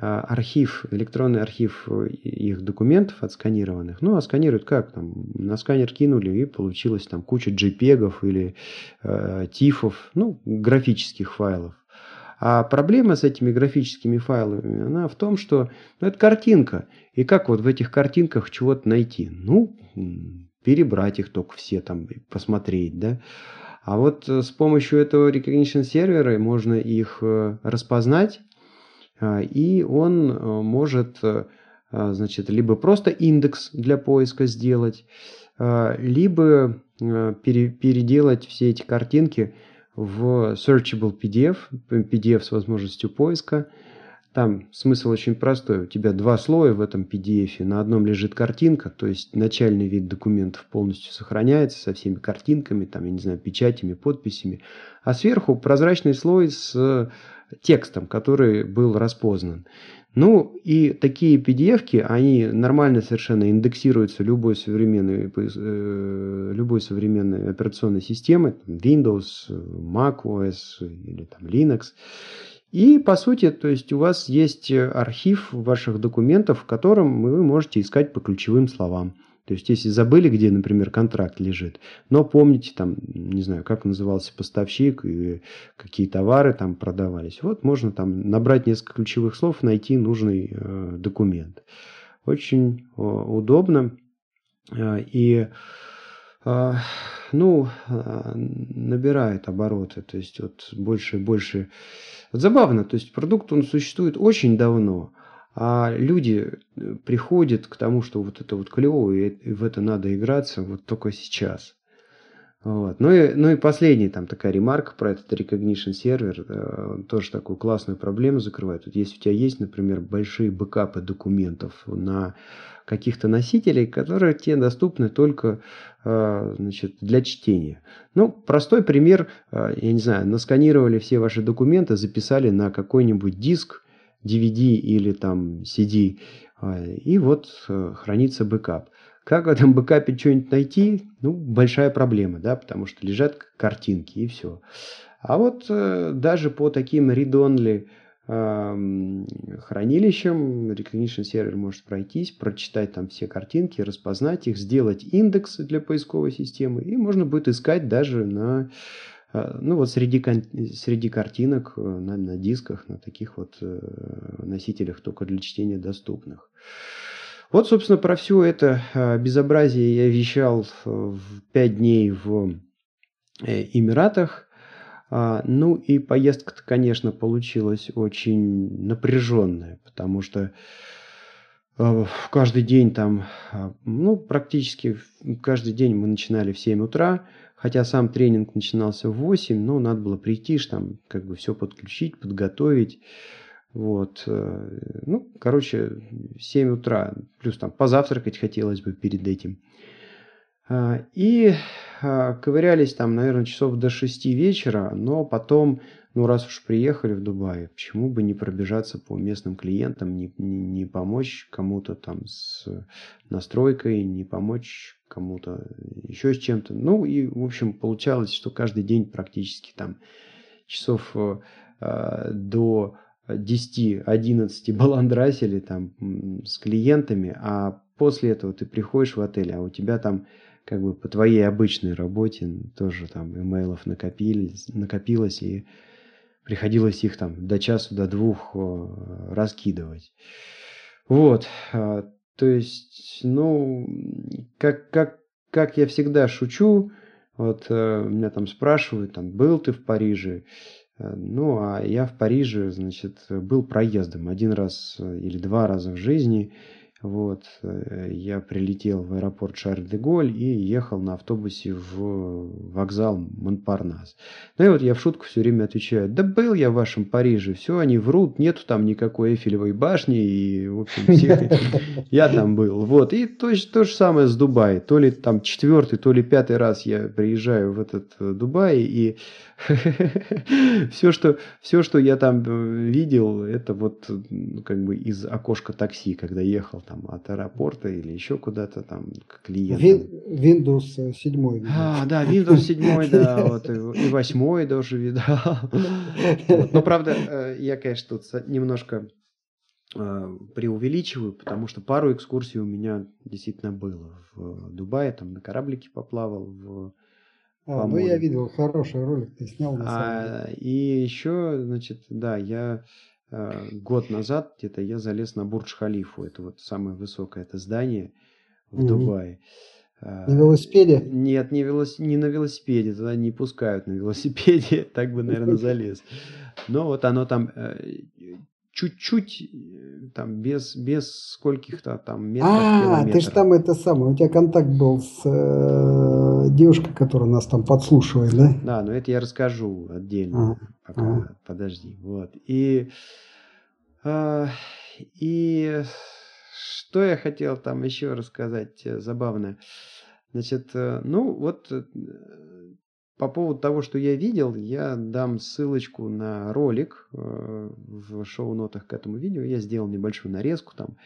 архив, электронный архив э, их документов отсканированных. Ну, а сканируют как? Там, на сканер кинули и получилось там куча JPEG или э, тифов, ну, графических файлов. А проблема с этими графическими файлами, она в том, что ну, это картинка. И как вот в этих картинках чего-то найти? Ну, перебрать их только все там, посмотреть, да. А вот э, с помощью этого recognition сервера можно их э, распознать, и он э, может значит, либо просто индекс для поиска сделать, либо переделать все эти картинки в searchable PDF, PDF с возможностью поиска, там смысл очень простой. У тебя два слоя в этом PDF. На одном лежит картинка, то есть начальный вид документов полностью сохраняется со всеми картинками, там, я не знаю, печатями, подписями. А сверху прозрачный слой с текстом, который был распознан. Ну и такие PDF, они нормально совершенно индексируются любой современной, э, любой современной операционной системой, Windows, Mac OS или там Linux. И, по сути, то есть у вас есть э, архив ваших документов, в котором вы можете искать по ключевым словам. То есть, если забыли, где, например, контракт лежит, но помните, там, не знаю, как назывался поставщик и какие товары там продавались, вот можно там набрать несколько ключевых слов, найти нужный э, документ. Очень э, удобно. Э, и а, ну, а, набирает обороты, то есть вот больше и больше. Вот забавно, то есть продукт, он существует очень давно, а люди э, приходят к тому, что вот это вот клево, и в это надо играться вот только сейчас. Вот. Ну, и, ну и последняя там такая ремарка про этот recognition сервер, э, тоже такую классную проблему закрывает. Вот если у тебя есть, например, большие бэкапы документов на каких-то носителей, которые тебе доступны только э, значит, для чтения. Ну, простой пример, э, я не знаю, насканировали все ваши документы, записали на какой-нибудь диск, DVD или там CD, э, и вот хранится бэкап. Как в этом бэкапе что-нибудь найти? Ну, большая проблема, да, потому что лежат картинки и все. А вот даже по таким read-only хранилищем. Recognition Server может пройтись, прочитать там все картинки, распознать их, сделать индекс для поисковой системы, и можно будет искать даже на а, ну вот среди, среди картинок э, на, на дисках, на таких вот э, носителях только для чтения доступных. Вот, собственно, про все это а, безобразие я вещал 5 дней в э, Эмиратах. А, ну и поездка-то, конечно, получилась очень напряженная, потому что а, каждый день там, а, ну, практически каждый день мы начинали в 7 утра, хотя сам тренинг начинался в 8, но надо было прийти, там, как бы все подключить, подготовить. Вот. Э, ну, короче, 7 утра, плюс там позавтракать хотелось бы перед этим. А, и а, ковырялись там, наверное, часов до 6 вечера, но потом, ну, раз уж приехали в Дубай, почему бы не пробежаться по местным клиентам, не, не, помочь кому-то там с настройкой, не помочь кому-то еще с чем-то. Ну, и, в общем, получалось, что каждый день практически там часов э, до 10-11 баландрасили там с клиентами, а после этого ты приходишь в отель, а у тебя там как бы по твоей обычной работе тоже там имейлов накопились, накопилось, и приходилось их там до часу, до двух раскидывать. Вот, а, то есть, ну, как, как, как я всегда шучу, вот э, меня там спрашивают, там, был ты в Париже? Э, ну, а я в Париже, значит, был проездом один раз э, или два раза в жизни. Вот, э, я прилетел в аэропорт Шарль-де-Голь и ехал на автобусе в вокзал Монпарнас. Ну и вот я в шутку все время отвечаю, да был я в вашем Париже, все, они врут, нету там никакой Эйфелевой башни, и, в общем, все, я там был. Вот, и то, то же самое с Дубай. То ли там четвертый, то ли пятый раз я приезжаю в этот э, Дубай, и все, что, все, что я там э, видел, это вот как бы из окошка такси, когда ехал там там, от аэропорта или еще куда-то там к клиентам. Windows 7. А, да, Windows 7, да, вот, и 8 даже видал. Но, правда, э, я, конечно, тут немножко э, преувеличиваю, потому что пару экскурсий у меня действительно было. В Дубае там на кораблике поплавал, в а, ну я видел, хороший ролик ты снял на самом а, деле. И еще, значит, да, я год назад где-то я залез на Бурдж-Халифу. Это вот самое высокое это здание в угу. Дубае. Э, на велосипеде? Нет, не, велос... не на велосипеде, туда не пускают на велосипеде, так бы, наверное, залез. Но вот оно там э, чуть-чуть, там, без, без скольких-то там метров, А, ты же там это самое, у тебя контакт был с э, девушкой, которая нас там подслушивает, да? Да, но это я расскажу отдельно. Ага. Пока, ага. подожди, вот. И а, и что я хотел там еще рассказать э, забавное. Значит, э, ну вот э, по поводу того, что я видел, я дам ссылочку на ролик в шоу-нотах к этому видео. Я сделал небольшую нарезку там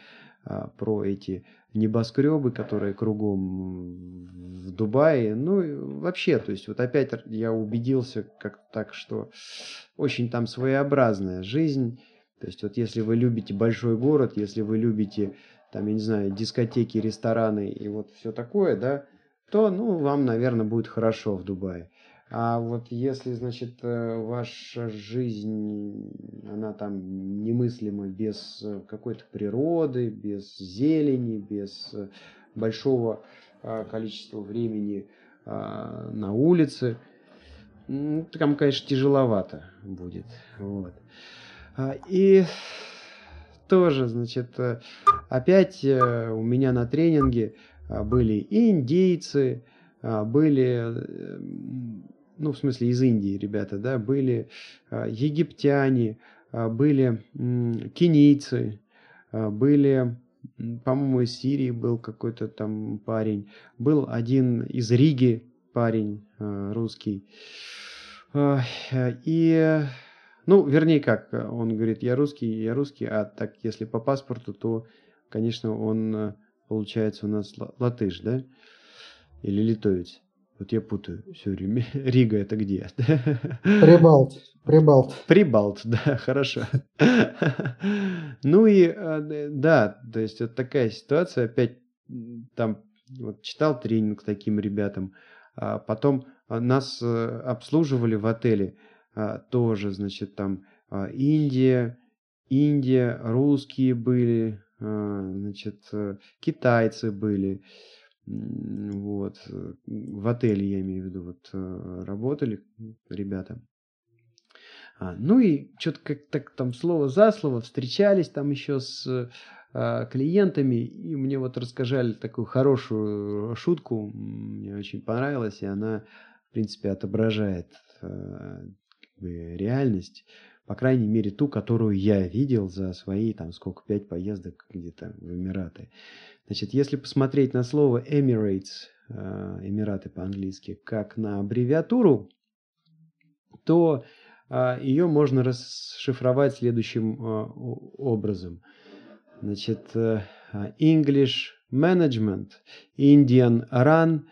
а, про эти небоскребы, которые кругом в Дубае. Ну, вообще, то есть вот опять я убедился как так, что очень там своеобразная жизнь то есть вот если вы любите большой город, если вы любите, там, я не знаю, дискотеки, рестораны и вот все такое, да, то, ну, вам, наверное, будет хорошо в Дубае. А вот если, значит, э, ваша жизнь, она там немыслима без э, какой-то природы, без зелени, без э, большого количества времени на улице, там, конечно, тяжеловато будет. Вот. А, и тоже, значит, опять у меня на тренинге а, были и индейцы, а, были, ну, в смысле, из Индии ребята, да, были египтяне, были кенийцы, были, по-моему, из Сирии был какой-то там парень, был один из Риги парень русский. И ну, вернее как, э, он говорит, я русский, я русский, а так если по паспорту, то, конечно, он э, получается у нас латыш, да? Или литовец. Вот я путаю все время. Рига это где? Прибалт. Прибалт. Прибалт, да, хорошо. Ну и э, да, то есть вот такая ситуация. Опять там вот, читал тренинг таким ребятам. А потом нас обслуживали в отеле а, тоже, значит, там а, Индия, Индия, русские были, а, значит, э, китайцы были, вот, в отеле, я имею в виду, вот, э, работали ребята. А, ну и что-то как так там слово за слово встречались там еще с а, клиентами, и мне вот рассказали такую хорошую шутку, мне очень понравилась, и она, в принципе, отображает а, реальность, по крайней мере, ту, которую я видел за свои, там, сколько, пять поездок где-то в Эмираты. Значит, если посмотреть на слово Emirates, а, Эмираты по-английски, как на аббревиатуру, то а, ее можно расшифровать следующим а, образом. Значит, э, English Management, Indian Run,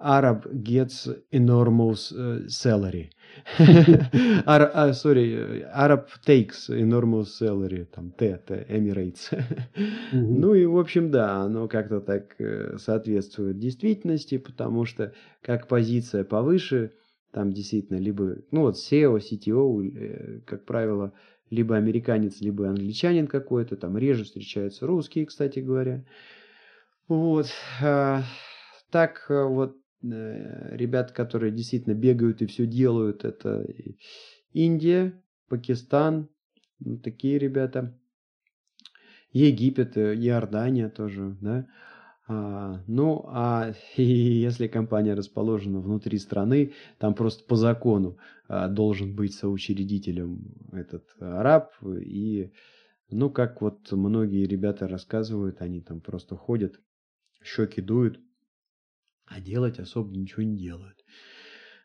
Arab gets enormous salary. Uh, sorry, Arab takes enormous salary, там Т, Т, Emirates. Ну и, в общем, да, оно как-то так э, соответствует действительности, потому что как позиция повыше – там действительно либо, ну вот SEO, CTO, э, как правило, либо американец, либо англичанин какой-то, там реже встречаются русские, кстати говоря. Вот. А, так э, вот ребят, которые действительно бегают и все делают, это Индия, Пакистан, ну, такие ребята. Египет, Иордания тоже, да. А, ну, а если компания расположена внутри страны, там просто по закону а, должен быть соучредителем этот араб. И, ну, как вот многие ребята рассказывают, они там просто ходят, щеки дуют, а делать особо ничего не делают.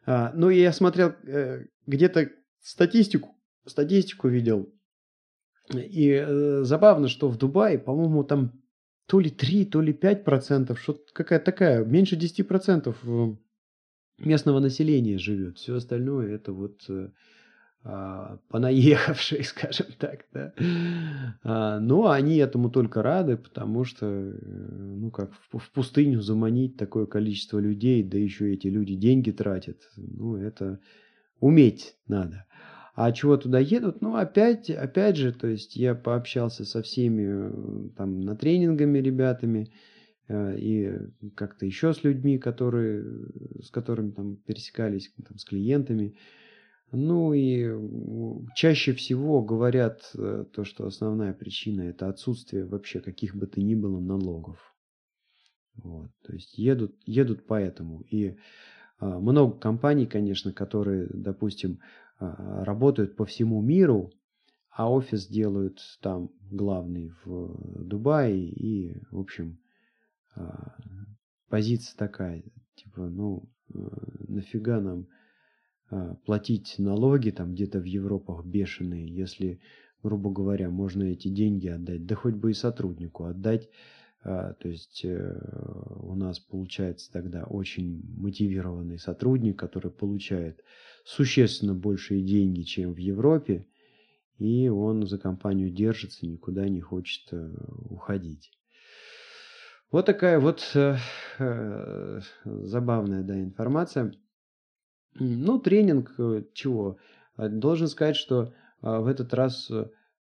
А, ну, я смотрел э, где-то статистику, статистику видел. И э, забавно, что в Дубае, по-моему, там то ли 3, то ли 5 процентов, что какая-то такая, меньше 10 процентов э, местного населения живет. Все остальное это вот э, понаехавшие, скажем так, да. А, но они этому только рады, потому что, э, ну как, в, в пустыню заманить такое количество людей, да еще эти люди деньги тратят, ну это уметь надо. А чего туда едут? Ну, опять, опять же, то есть я пообщался со всеми э, там на тренингами ребятами э, и как-то еще с людьми, которые, с которыми там пересекались, там, с клиентами. Ну и чаще всего говорят э, то, что основная причина это отсутствие вообще каких бы то ни было налогов. Вот, то есть едут, едут поэтому. И а, много компаний, конечно, которые, допустим, а, работают по всему миру, а офис делают там главный в Дубае. И, в общем, а, позиция такая, типа, ну, э, нафига нам платить налоги там где-то в Европах бешеные, если, грубо говоря, можно эти деньги отдать, да хоть бы и сотруднику отдать, а, то есть э, у нас получается тогда очень мотивированный сотрудник, который получает существенно большие деньги, чем в Европе, и он за компанию держится, никуда не хочет э, уходить. Вот такая вот э, забавная да, информация. Ну, тренинг чего? Должен сказать, что в этот раз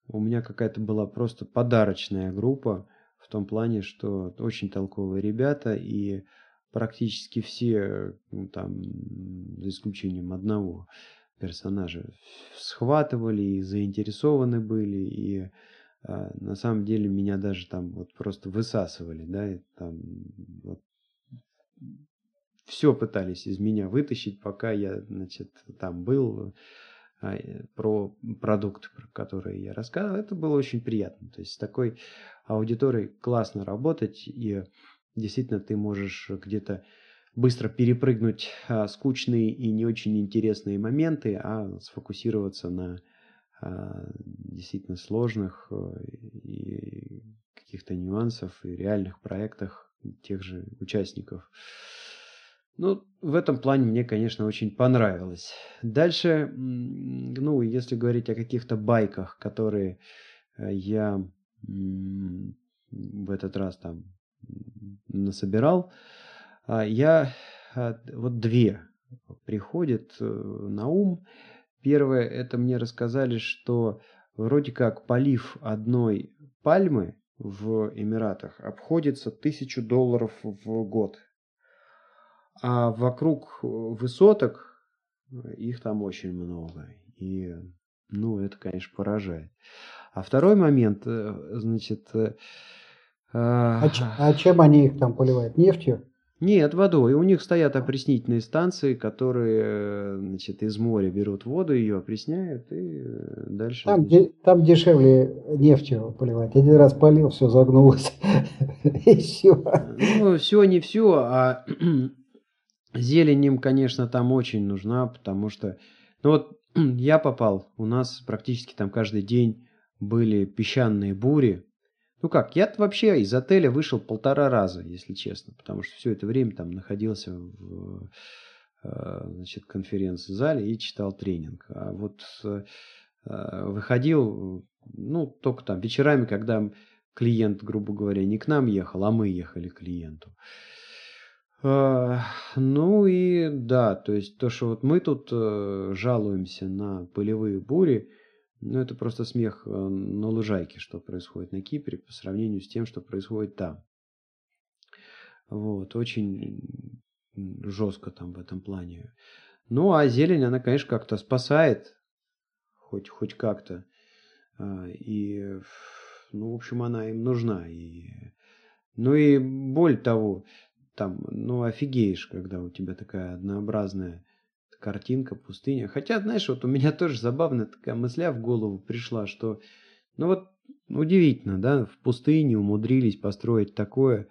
у меня какая-то была просто подарочная группа в том плане, что очень толковые ребята и практически все, ну, там, за исключением одного персонажа, схватывали и заинтересованы были, и а, на самом деле меня даже там вот просто высасывали, да, и там вот все пытались из меня вытащить, пока я, значит, там был, а, э, про продукт, про который я рассказывал, это было очень приятно. То есть с такой аудиторией классно работать, и действительно ты можешь где-то быстро перепрыгнуть а, скучные и не очень интересные моменты, а сфокусироваться на а, действительно сложных э, и каких-то нюансов и реальных проектах тех же участников. Ну, в этом плане мне, конечно, очень понравилось. Дальше, ну, если говорить о каких-то байках, которые э, я в этот раз там насобирал, а, я а, вот две приходят э, на ум. Первое, это мне рассказали, что вроде как полив одной пальмы в Эмиратах обходится тысячу долларов в год. А вокруг э, высоток э, их там очень много. И ну, это, конечно, поражает. А второй момент, э, значит... Э, а, а чем они их там поливают? Нефтью? Нет, водой. У них стоят опреснительные станции, которые значит, из моря берут воду, ее опресняют и дальше... Там, де, там дешевле нефтью поливать. Один раз полил, все загнулось. И все. Ну, все не все, а зелень им, конечно, там очень нужна, потому что... Ну вот я попал, у нас практически там каждый день были песчаные бури, ну как, я вообще из отеля вышел полтора раза, если честно, потому что все это время там находился в э, значит, конференц-зале и читал тренинг. А вот э, выходил, ну, только там вечерами, когда клиент, грубо говоря, не к нам ехал, а мы ехали к клиенту. Э, ну и да, то есть то, что вот мы тут жалуемся на полевые бури, ну, это просто смех э, на лужайке, что происходит на Кипре по сравнению с тем, что происходит там. Вот, очень жестко там в этом плане. Ну, а зелень, она, конечно, как-то спасает, хоть, хоть как-то. А, и, ну, в общем, она им нужна. И, ну и боль того, там, ну, офигеешь, когда у тебя такая однообразная картинка, пустыня. Хотя, знаешь, вот у меня тоже забавная такая мысля в голову пришла, что, ну вот, удивительно, да, в пустыне умудрились построить такое,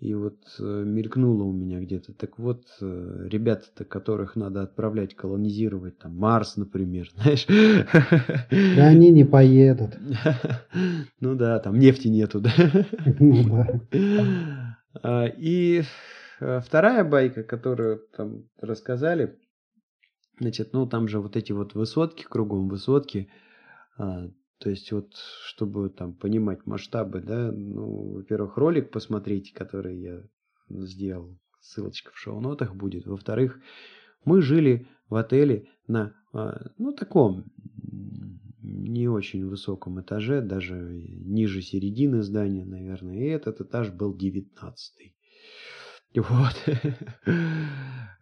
и вот э, мелькнуло у меня где-то. Так вот, э, ребята-то, которых надо отправлять колонизировать, там, Марс, например, знаешь. Да они не поедут. Ну да, там нефти нету, да. Ну а, и э, вторая байка, которую там рассказали, Значит, ну там же вот эти вот высотки, кругом высотки, а, то есть вот, чтобы там понимать масштабы, да, ну, во-первых, ролик посмотрите, который я сделал, ссылочка в шоу-нотах будет. Во-вторых, мы жили в отеле на, а, ну, таком не очень высоком этаже, даже ниже середины здания, наверное, и этот этаж был девятнадцатый. Вот.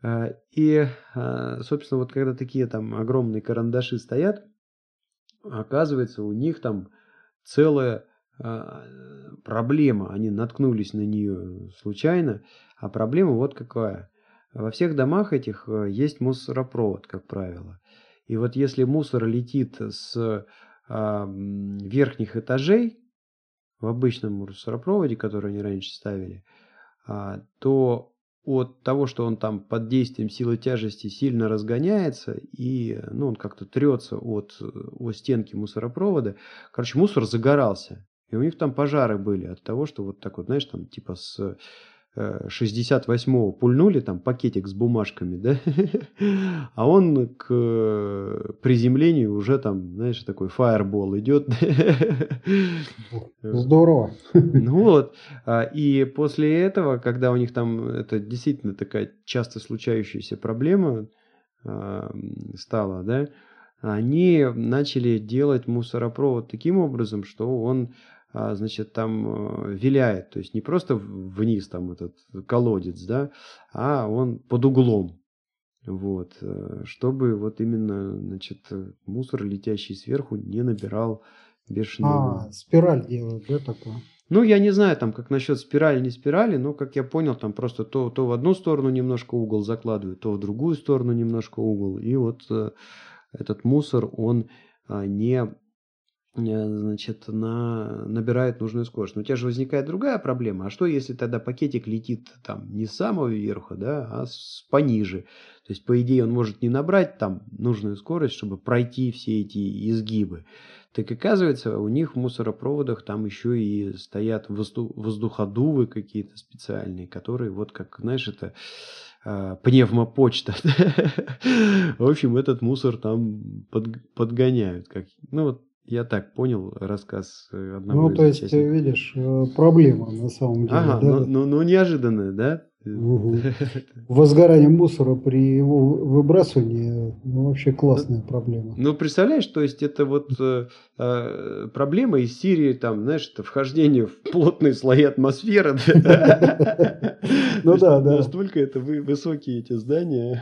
А, и, а, собственно, вот когда такие там огромные карандаши стоят, оказывается, у них там целая а, проблема. Они наткнулись на нее случайно. А проблема вот какая. Во всех домах этих есть мусоропровод, как правило. И вот если мусор летит с верхних этажей в обычном мусоропроводе, который они раньше ставили, а, то от того, что он там под действием силы тяжести сильно разгоняется и ну, он как-то трется от, от стенки мусоропровода, короче, мусор загорался. И у них там пожары были от того, что вот так вот, знаешь, там типа с 68-го пульнули там пакетик с бумажками, да, а он к приземлению уже там, знаешь, такой фаербол идет. Здорово. Ну вот, а, и после этого, когда у них там, это действительно такая часто случающаяся проблема а, стала, да, они начали делать мусоропровод таким образом, что он значит, там э, виляет, то есть не просто вниз там этот колодец, да, а он под углом, вот, э, чтобы вот именно, значит, мусор, летящий сверху, не набирал бешеного. А, спираль делают, да, такое? Ну, я не знаю, там, как насчет спирали, не спирали, но, как я понял, там просто то, то в одну сторону немножко угол закладывают, то в другую сторону немножко угол, и вот э, этот мусор, он а, не Э, значит, на, набирает нужную скорость. Но у тебя же возникает другая проблема. А что, если тогда пакетик летит там не с самого верха, да, а с пониже? То есть, по идее, он может не набрать там нужную скорость, чтобы пройти все эти изгибы. Так оказывается, у них в мусоропроводах там еще и стоят воздуходувы какие-то специальные, которые вот как, знаешь, это э, пневмопочта. В общем, этот мусор там подгоняют. Как, ну, вот я так понял рассказ э, одного Ну, то есть, участников. видишь, э, проблема на самом деле. Ага, да? ну, ну, ну неожиданная, да? Угу. Возгорание мусора при его выбрасывании ну, вообще классная ну, проблема. Ну, представляешь, то есть это вот э, э, проблема из Сирии, там, знаешь, это вхождение в плотные слои атмосферы. Ну да, да. Настолько это высокие эти здания.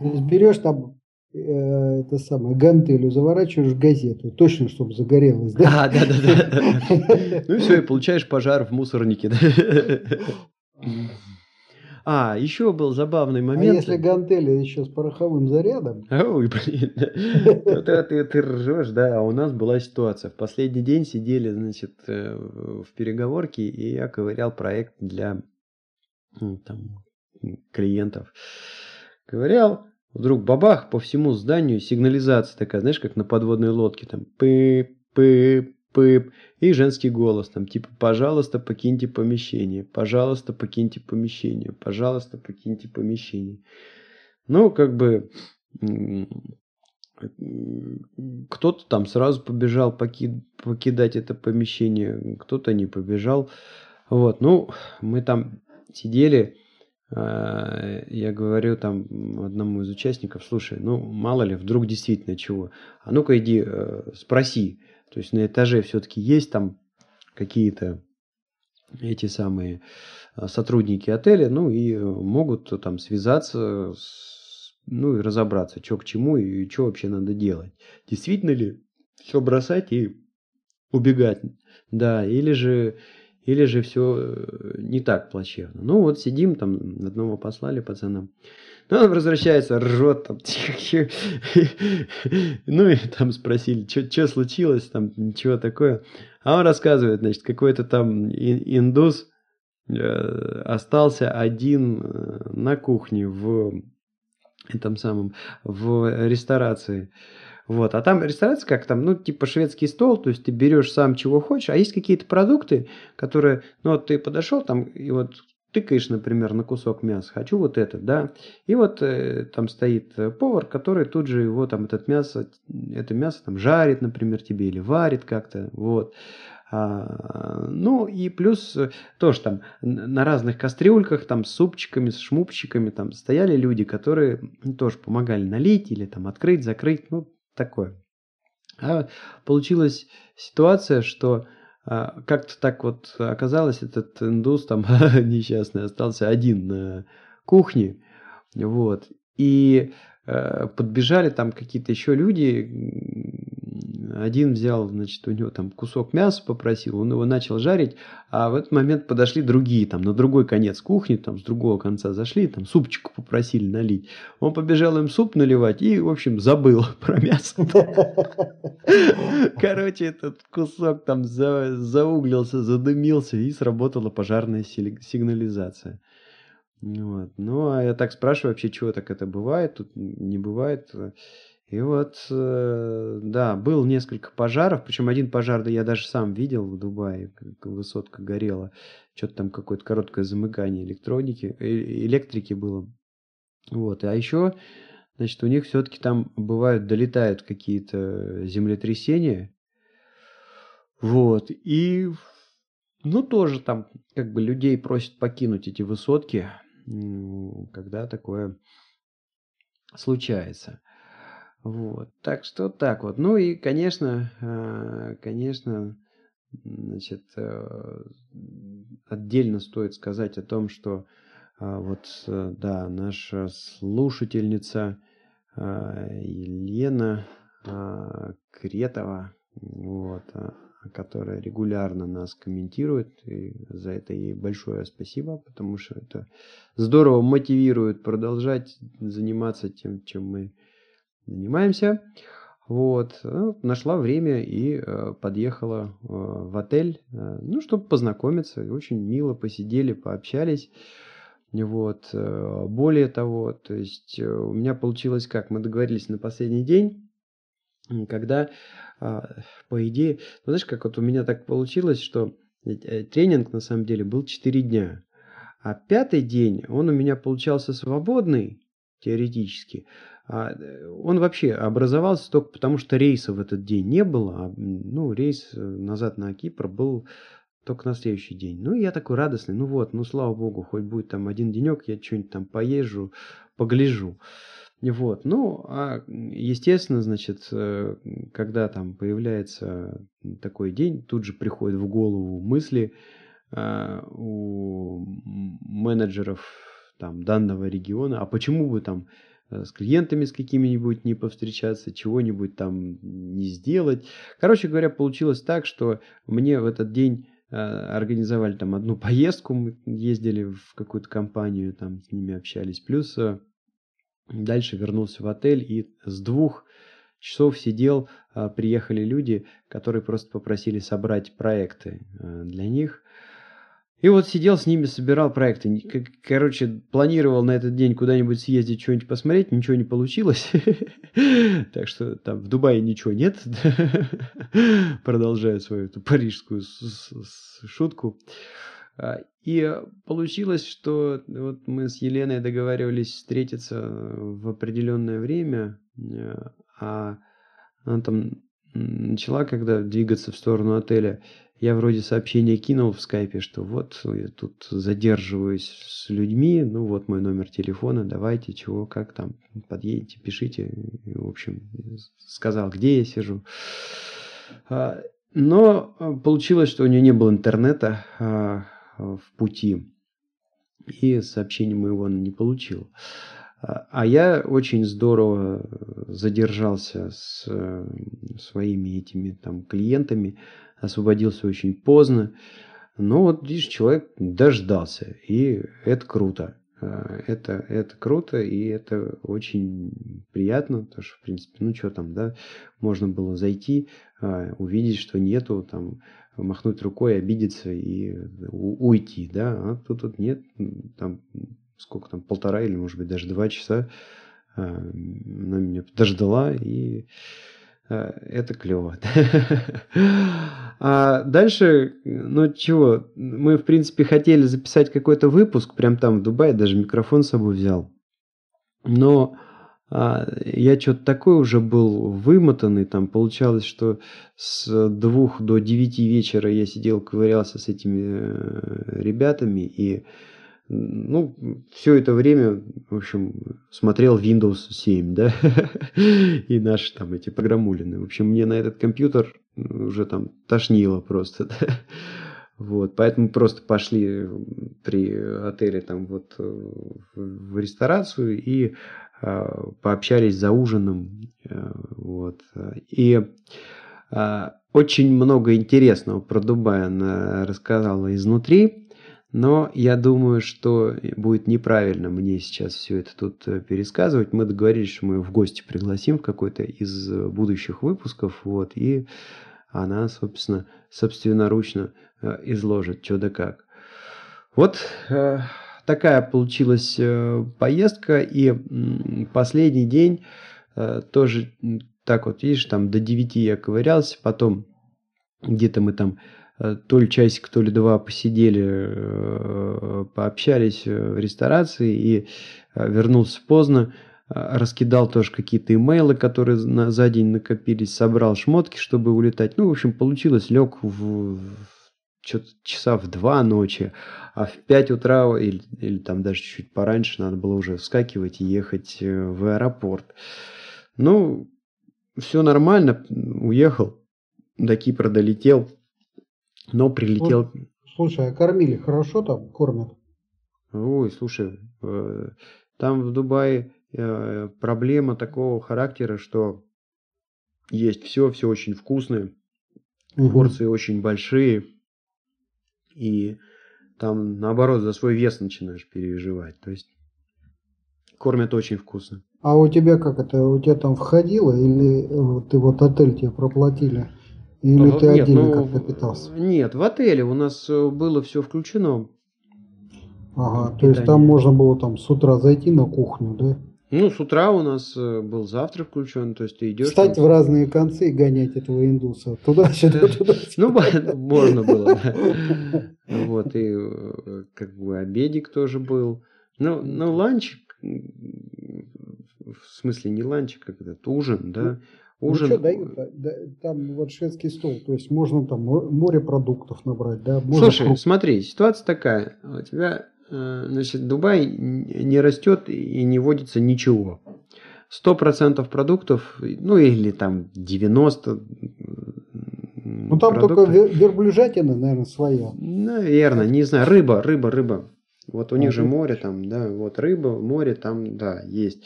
Берешь там э, это самое, гантелью заворачиваешь в газету, точно, чтобы загорелось, да? А, да, да, да. Ну и все, и получаешь пожар в мусорнике. А, еще был забавный момент. А если гантели еще с пороховым зарядом? Ой, блин. Ты, ты, ржешь, да. А у нас была ситуация. В последний день сидели, значит, э, в переговорке, и я ковырял проект для там, клиентов. Ковырял, вдруг бабах, по всему зданию сигнализация такая, знаешь, как на подводной лодке, там, пы, пы, пып, и женский голос, там, типа, пожалуйста, покиньте помещение, пожалуйста, покиньте помещение, пожалуйста, покиньте помещение. Ну, как бы, кто-то там сразу побежал поки, покидать это помещение, кто-то не побежал. Вот, ну, мы там сидели, я говорю там одному из участников, слушай, ну мало ли, вдруг действительно чего, а ну-ка иди э, спроси, то есть на этаже все-таки есть там какие-то эти самые а, сотрудники отеля, ну и могут там связаться, с, ну и разобраться, что к чему и что вообще надо делать. Действительно ли все бросать и убегать, да, или же или же все э, не так плачевно. Ну вот сидим, там одного послали пацанам. Ну, он возвращается, ржет там. Ну и там спросили, что случилось, там ничего такое. А он рассказывает, значит, какой-то там индус э, остался один э, на кухне в этом самом, в ресторации. Вот. А там ресторация как там, ну, типа шведский стол, то есть ты берешь сам чего хочешь, а есть какие-то продукты, которые, ну, вот ты подошел там и вот тыкаешь, например, на кусок мяса, хочу вот это, да, и вот э, там стоит повар, который тут же его там этот мясо, это мясо там жарит, например, тебе или варит как-то, вот. А, ну и плюс э, тоже там на разных кастрюльках, там с супчиками, с шмупчиками там стояли люди, которые тоже помогали налить или там открыть, закрыть, ну такое. А получилась ситуация, что а, как-то так вот оказалось, этот индус там несчастный остался один на кухне, вот, и подбежали там какие-то еще люди, один взял, значит, у него там кусок мяса попросил, он его начал жарить, а в этот момент подошли другие, там, на другой конец кухни, там, с другого конца зашли, там, супчику попросили налить. Он побежал им суп наливать и, в общем, забыл про мясо. Короче, этот кусок там зауглился, задымился, и сработала пожарная сигнализация. Вот. Ну, а я так спрашиваю вообще, чего так это бывает? Тут не бывает. И вот, э, да, был несколько пожаров, причем один пожар, да я даже сам видел в Дубае, как высотка горела, что-то там какое-то короткое замыкание электроники, э, электрики было. Вот, а еще, значит, у них все-таки там бывают, долетают какие-то землетрясения, вот, и, ну, тоже там, как бы, людей просят покинуть эти высотки, когда такое случается. Вот. Так что так вот. Ну и, конечно, э, конечно, значит, э, отдельно стоит сказать о том, что э, вот, да, наша слушательница Елена Кретова, вот, которая регулярно нас комментирует, и за это ей большое спасибо, потому что это здорово мотивирует продолжать заниматься тем, чем мы занимаемся. Вот, ну, нашла время и э, подъехала э, в отель, э, ну, чтобы познакомиться. Очень мило посидели, пообщались. Вот, более того, то есть у меня получилось как, мы договорились на последний день, когда, по идее, ну, знаешь, как вот у меня так получилось, что э, тренинг на самом деле был 4 дня, а пятый день, он у меня получался свободный, теоретически, а, э, он вообще образовался только потому, что рейса в этот день не было. А, ну, рейс э, назад на Кипр был только на следующий день. Ну, я такой радостный. Ну вот, ну, слава богу, хоть будет там один денек, я что-нибудь там поезжу, погляжу. Вот, ну, а естественно, значит, э, когда там появляется такой день, тут же приходят в голову мысли э, у менеджеров там данного региона, а почему бы там э, с клиентами с какими-нибудь не повстречаться, чего-нибудь там не сделать. Короче говоря, получилось так, что мне в этот день э, организовали там одну поездку, мы ездили в какую-то компанию, там с ними общались, плюс э, дальше вернулся в отель и с двух часов сидел, приехали люди, которые просто попросили собрать проекты для них. И вот сидел с ними, собирал проекты. Короче, планировал на этот день куда-нибудь съездить, что-нибудь посмотреть, ничего не получилось. Так что там в Дубае ничего нет. Продолжаю свою эту парижскую шутку. А, и получилось, что вот мы с Еленой договаривались встретиться в определенное время, э, а она там начала, когда двигаться в сторону отеля, я вроде сообщение кинул в скайпе, что вот я тут задерживаюсь с людьми, ну вот мой номер телефона, давайте, чего, как там, подъедете, пишите. И, в общем, сказал, где я сижу. А, но а, получилось, что у нее не было интернета а, в пути, и сообщение моего он не получил. А я очень здорово задержался с э, своими этими там клиентами, освободился очень поздно. Но вот, видишь, человек дождался, и это круто. А, это, это круто, и это очень приятно, потому что, в принципе, ну что там, да, можно было зайти, а, увидеть, что нету, там, махнуть рукой, обидеться и уйти, да, а тут, тут нет, там, сколько там, полтора или, может быть, даже два часа а, она меня дождала, и Э, это клево. А дальше, ну чего, мы, в принципе, хотели записать какой-то выпуск, прям там в Дубае, даже микрофон с собой взял. Но а, я что-то такой уже был вымотанный, там получалось, что с двух до девяти вечера я сидел, ковырялся с этими э, ребятами, и ну, все это время, в общем, смотрел Windows 7, да, и наши там эти программулины. В общем, мне на этот компьютер уже там тошнило просто, да? Вот, поэтому просто пошли при отеле там вот э, в ресторацию и пообщались за ужином, э, вот. И э, очень много интересного про Дубай она рассказала изнутри. Но я думаю, что будет неправильно мне сейчас все это тут э, пересказывать. Мы договорились, что мы в гости пригласим в какой-то из э, будущих выпусков. Вот, и она, собственно, собственноручно э, изложит, что да как. Вот такая получилась поездка. И последний день тоже так вот, видишь, там до 9 я ковырялся, потом где-то мы там Э, то ли часик, то ли два посидели, э, пообщались в ресторации и э, вернулся поздно, раскидал тоже какие-то имейлы, которые на, за день накопились, собрал шмотки, чтобы улетать. Ну, в общем, получилось, лег в, часа в два ночи, а в пять утра или, или там даже чуть-чуть пораньше надо было уже вскакивать и ехать в аэропорт. Ну, все нормально, уехал, до Кипра долетел, но прилетел... Слушай, а кормили хорошо там, кормят? Ой, слушай, э, там в Дубае э, проблема такого характера, что есть все, все очень вкусное, угу. порции очень большие, и там наоборот за свой вес начинаешь переживать. То есть кормят очень вкусно. А у тебя как это? У тебя там входило или э, ты вот отель тебе проплатили? Или ну, ты нет, отдельно ну, как-то питался? Нет, в отеле у нас э, было все включено. Ага, то есть там можно было там с утра зайти на кухню, да? Ну, с утра у нас э, был завтрак включен, то есть ты идешь... Встать там... в разные концы и гонять этого индуса. Туда-сюда, туда Ну, можно было, Вот, и э, как бы обедик тоже был. Ну, ну ланч, в смысле не ланч, как это, ужин, да, ну, Ужин... Ну, что дают? Да, там вот шведский стол, то есть можно там море продуктов набрать, да? Можно Слушай, смотри, ситуация такая. У тебя, значит, Дубай не растет и не водится ничего. Сто процентов продуктов, ну или там 90 ну там продуктов. только верблюжатина, наверное, своя. Наверное, не знаю. Рыба, рыба, рыба. Вот у а, них же море там, да, вот рыба, море там, да, есть.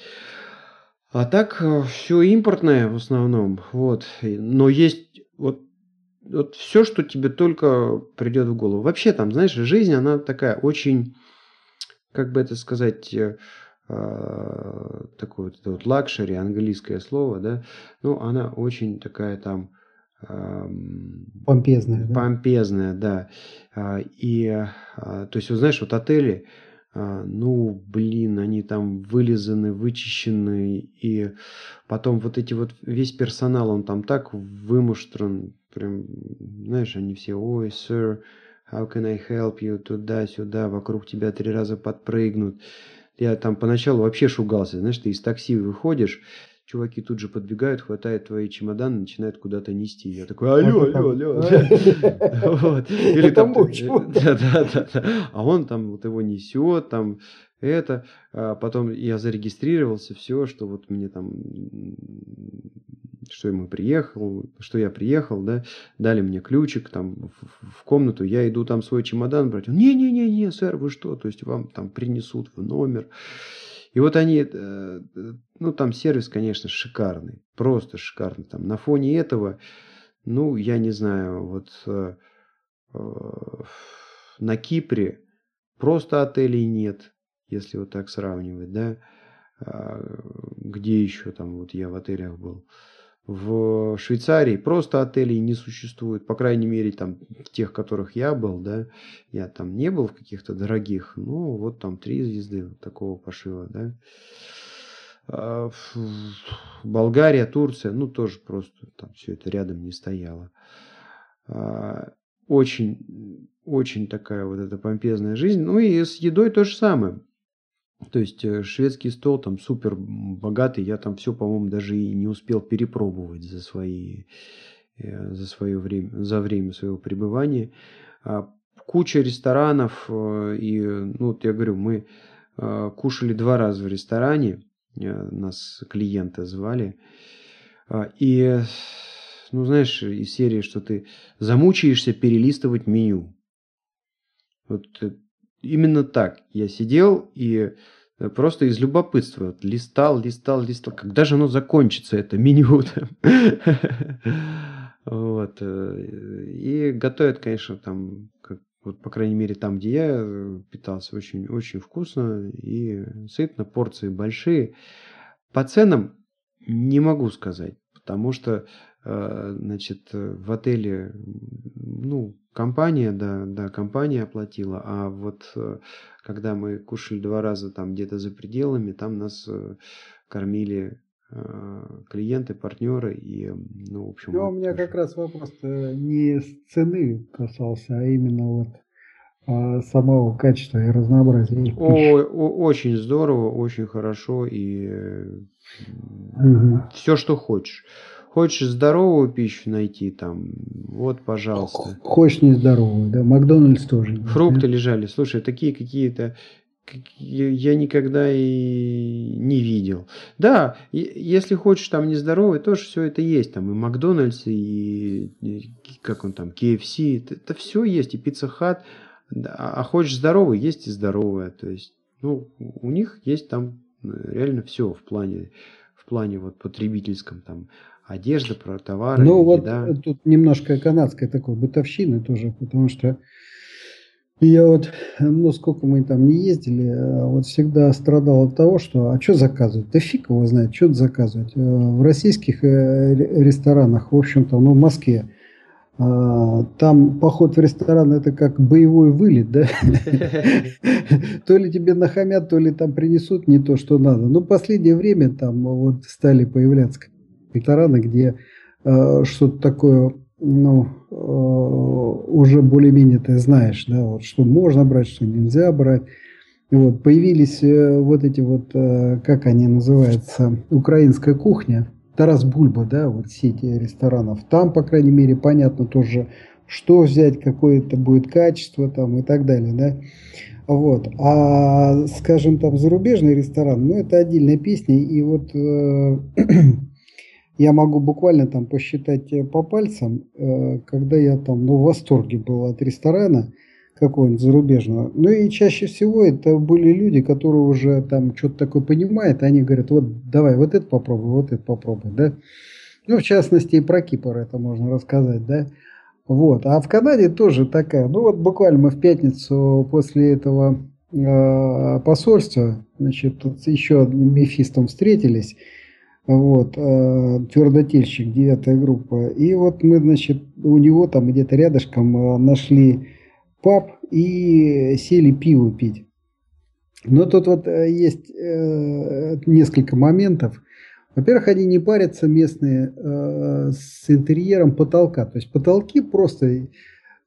А так э, все импортное в основном. Вот. Но есть вот, вот все, что тебе только придет в голову. Вообще там, знаешь, жизнь, она такая очень, как бы это сказать, э, а, такое вот, вот luxury, английское слово, да, ну, она очень такая там Помпезная, да? Помпезная, да. А, и, а, то есть, вот знаешь, вот отели, ну, блин, они там вылизаны, вычищены, и потом вот эти вот, весь персонал, он там так вымуштран, прям, знаешь, они все, ой, sir, how can I help you, туда-сюда, вокруг тебя три раза подпрыгнут. Я там поначалу вообще шугался, знаешь, ты из такси выходишь, чуваки тут же подбегают, хватают твои чемоданы, начинают куда-то нести. Я такой, алло, алло, алло. Или там, да, да, да. А он там вот его несет, там это. А потом я зарегистрировался, все, что вот мне там, что ему приехал, что я приехал, да, дали мне ключик там в, комнату, я иду там свой чемодан брать. Не-не-не-не, сэр, вы что? То есть вам там принесут в номер. И вот они, э, ну там сервис, конечно, шикарный, просто шикарный. Там на фоне этого, ну я не знаю, вот э, э, на Кипре просто отелей нет, если вот так сравнивать, да. А, где еще там вот я в отелях был. В Швейцарии просто отелей не существует, по крайней мере, там, тех, которых я был, да, я там не был в каких-то дорогих, ну, вот там три звезды вот такого пошива, да. А, Болгария, Турция, ну, тоже просто там все это рядом не стояло. А, очень, очень такая вот эта помпезная жизнь. Ну и с едой то же самое. То есть э, шведский стол там супер богатый, я там все, по-моему, даже и не успел перепробовать за свои э, за свое время, за время своего пребывания. А, куча ресторанов, э, и, ну, вот я говорю, мы кушали два раза в ресторане, нас клиенты звали, а, и, ну, знаешь, из серии, что ты замучаешься перелистывать меню. Вот именно так. Я сидел и э, просто из любопытства листал, листал, листал. Когда же оно закончится, это меню? Вот. Э, и готовят, конечно, там, как, вот, по крайней мере, там, где я э, питался, очень, очень вкусно и сытно, порции большие. По ценам не могу сказать, потому что, значит, в отеле, ну, Компания, да, да, компания оплатила, а вот э, когда мы кушали два раза там где-то за пределами, там нас э, кормили э, клиенты, партнеры и, ну, в общем... Ну, у меня тоже... как раз вопрос не с цены касался, а именно вот а, самого качества и разнообразия. О, о, очень здорово, очень хорошо и угу. все, что хочешь. Хочешь здоровую пищу найти там, вот, пожалуйста. Хочешь нездоровую, да, Макдональдс тоже. Фрукты да? лежали, слушай, такие какие-то, я никогда и не видел. Да, если хочешь там нездоровый, тоже все это есть. Там и Макдональдс, и, как он там, KFC, это, это все есть, и Пицца Хат. А хочешь здоровый, есть и здоровое. То есть, ну, у них есть там э, реально все в плане, в плане вот потребительском там одежда, про товары, Ну вот еда. тут немножко канадской такой бытовщины тоже, потому что я вот, ну сколько мы там не ездили, а вот всегда страдал от того, что а что заказывать? Да фиг его знает, что заказывать. Э, в российских э, ресторанах, в общем-то, ну в Москве, а, там поход в ресторан это как боевой вылет, да? То ли тебе нахамят, то ли там принесут не то, что надо. Но в последнее время там вот стали появляться рестораны, где э, что-то такое, ну, э, уже более-менее ты знаешь, да, вот, что можно брать, что нельзя брать. И вот появились э, вот эти вот, э, как они называются, украинская кухня, Тарас Бульба, да, вот сети ресторанов. Там, по крайней мере, понятно тоже, что взять, какое это будет качество там и так далее, да. Вот. А, скажем, там зарубежный ресторан, ну, это отдельная песня. И вот э, я могу буквально там посчитать э, по пальцам, э, когда я там ну, в восторге был от ресторана, какого-нибудь зарубежного. Ну и чаще всего это были люди, которые уже там что-то такое понимают, они говорят, вот давай вот это попробуй, вот это попробуй, да. Ну, в частности, и про Кипр это можно рассказать, да. Вот. А в Канаде тоже такая. Ну вот буквально мы в пятницу после этого э, посольства, значит, тут еще одним мефистом встретились. Вот, э, твердотельщик, девятая группа. И вот мы, значит, у него там где-то рядышком э, нашли паб и сели пиво пить. Но тут вот э, есть несколько моментов. Во-первых, они не парятся местные с интерьером потолка. То есть потолки просто,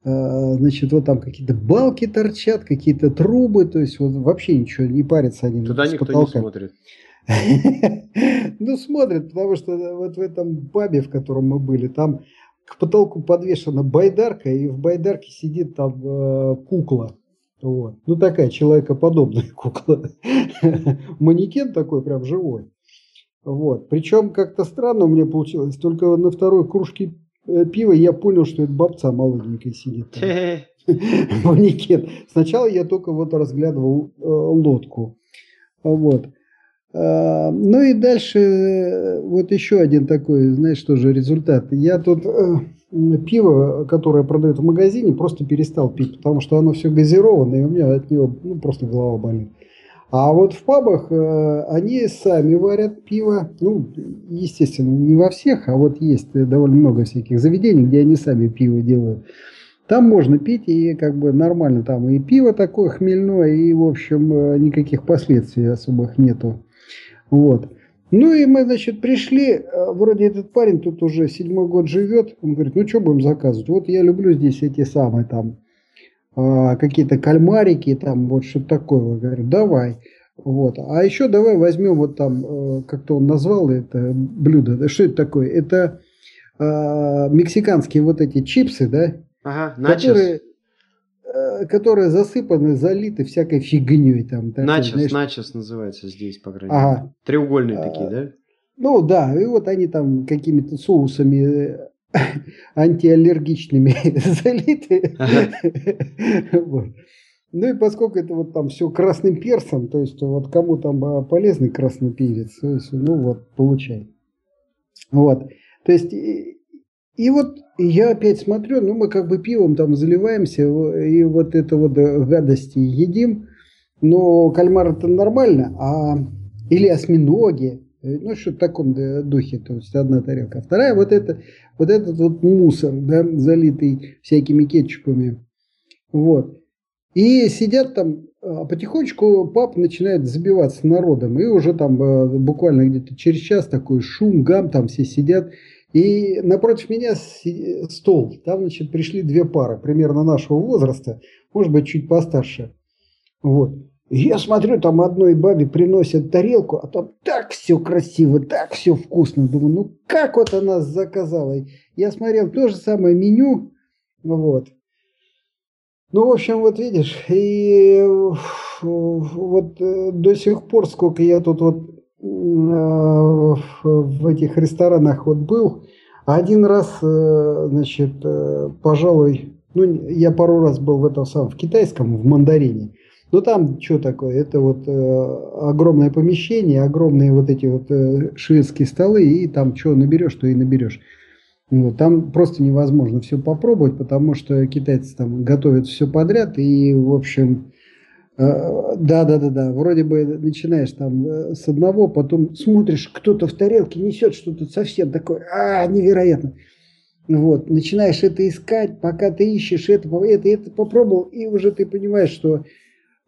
значит, вот там какие-то балки торчат, какие-то трубы, то есть вот вообще ничего не парятся они. Туда никто потолка. не смотрит. Ну, смотрят, потому что вот в этом пабе, в котором мы были, там к потолку подвешена байдарка, и в байдарке сидит там э, кукла. Вот. Ну, такая человекоподобная кукла. Манекен такой прям живой. Вот. Причем как-то странно у меня получилось. Только на второй кружке э, пива я понял, что это бабца молоденькая сидит. Манекен. Сначала я только вот разглядывал э, лодку. Вот. А, ну и дальше э, вот еще один такой, знаешь, тоже результат. Я тут э, пиво, которое продают в магазине, просто перестал пить, потому что оно все газированное, и у меня от него ну, просто голова болит. А вот в пабах э, они сами варят пиво. Ну, естественно, не во всех, а вот есть довольно много всяких заведений, где они сами пиво делают. Там можно пить и как бы нормально там и пиво такое хмельное, и в общем никаких последствий особых нету. Вот. Ну и мы, значит, пришли, э, вроде этот парень тут уже седьмой год живет, он говорит, ну что будем заказывать? Вот я люблю здесь эти самые там э, какие-то кальмарики, там вот что-то такое. Я говорю, давай. Вот. А еще давай возьмем вот там, э, как-то он назвал это блюдо. Что это такое? Это мексиканские вот эти чипсы, да? Ага, начос. Э, которые засыпаны, залиты всякой фигней. Там, такой, начос, знаешь... начос называется здесь, по крайней мере. Ага. Треугольные а, такие, да? Ну да, и вот они там какими-то соусами э, антиаллергичными залиты. вот. Ну и поскольку это вот там все красным перцем, то есть вот кому там а, полезный красный перец, то есть, ну вот, получай. Вот. То есть и вот я опять смотрю, ну мы как бы пивом там заливаемся, и вот это вот гадости едим, но кальмар это нормально, а или осьминоги, ну что в таком духе, то есть одна тарелка. Вторая вот это, вот этот вот мусор, да, залитый всякими кетчупами. Вот. И сидят там, а потихонечку пап начинает забиваться народом. И уже там э, буквально где-то через час такой шум, гам, там все сидят. И напротив меня стол. Там, значит, пришли две пары, примерно нашего возраста, может быть, чуть постарше. Вот. Я смотрю, там одной бабе приносят тарелку, а там так все красиво, так все вкусно. Думаю, ну как вот она заказала? Я смотрел то же самое меню, вот. Ну, в общем, вот видишь, и вот э, до сих пор, сколько я тут вот в этих ресторанах вот был, один раз, э, значит, э, пожалуй, ну, я пару раз был в этом самом, в китайском, в мандарине. Но там что такое? Это вот э, огромное помещение, огромные вот эти вот шведские столы, и там что наберешь, то и наберешь. Вот, там просто невозможно все попробовать, потому что китайцы там готовят все подряд, и, в общем, да, да, да, да. Вроде бы начинаешь там э, с одного, потом смотришь, кто-то в тарелке несет что-то совсем такое, а, невероятно. Вот, начинаешь это искать, пока ты ищешь это, это, это попробовал, и уже ты понимаешь, что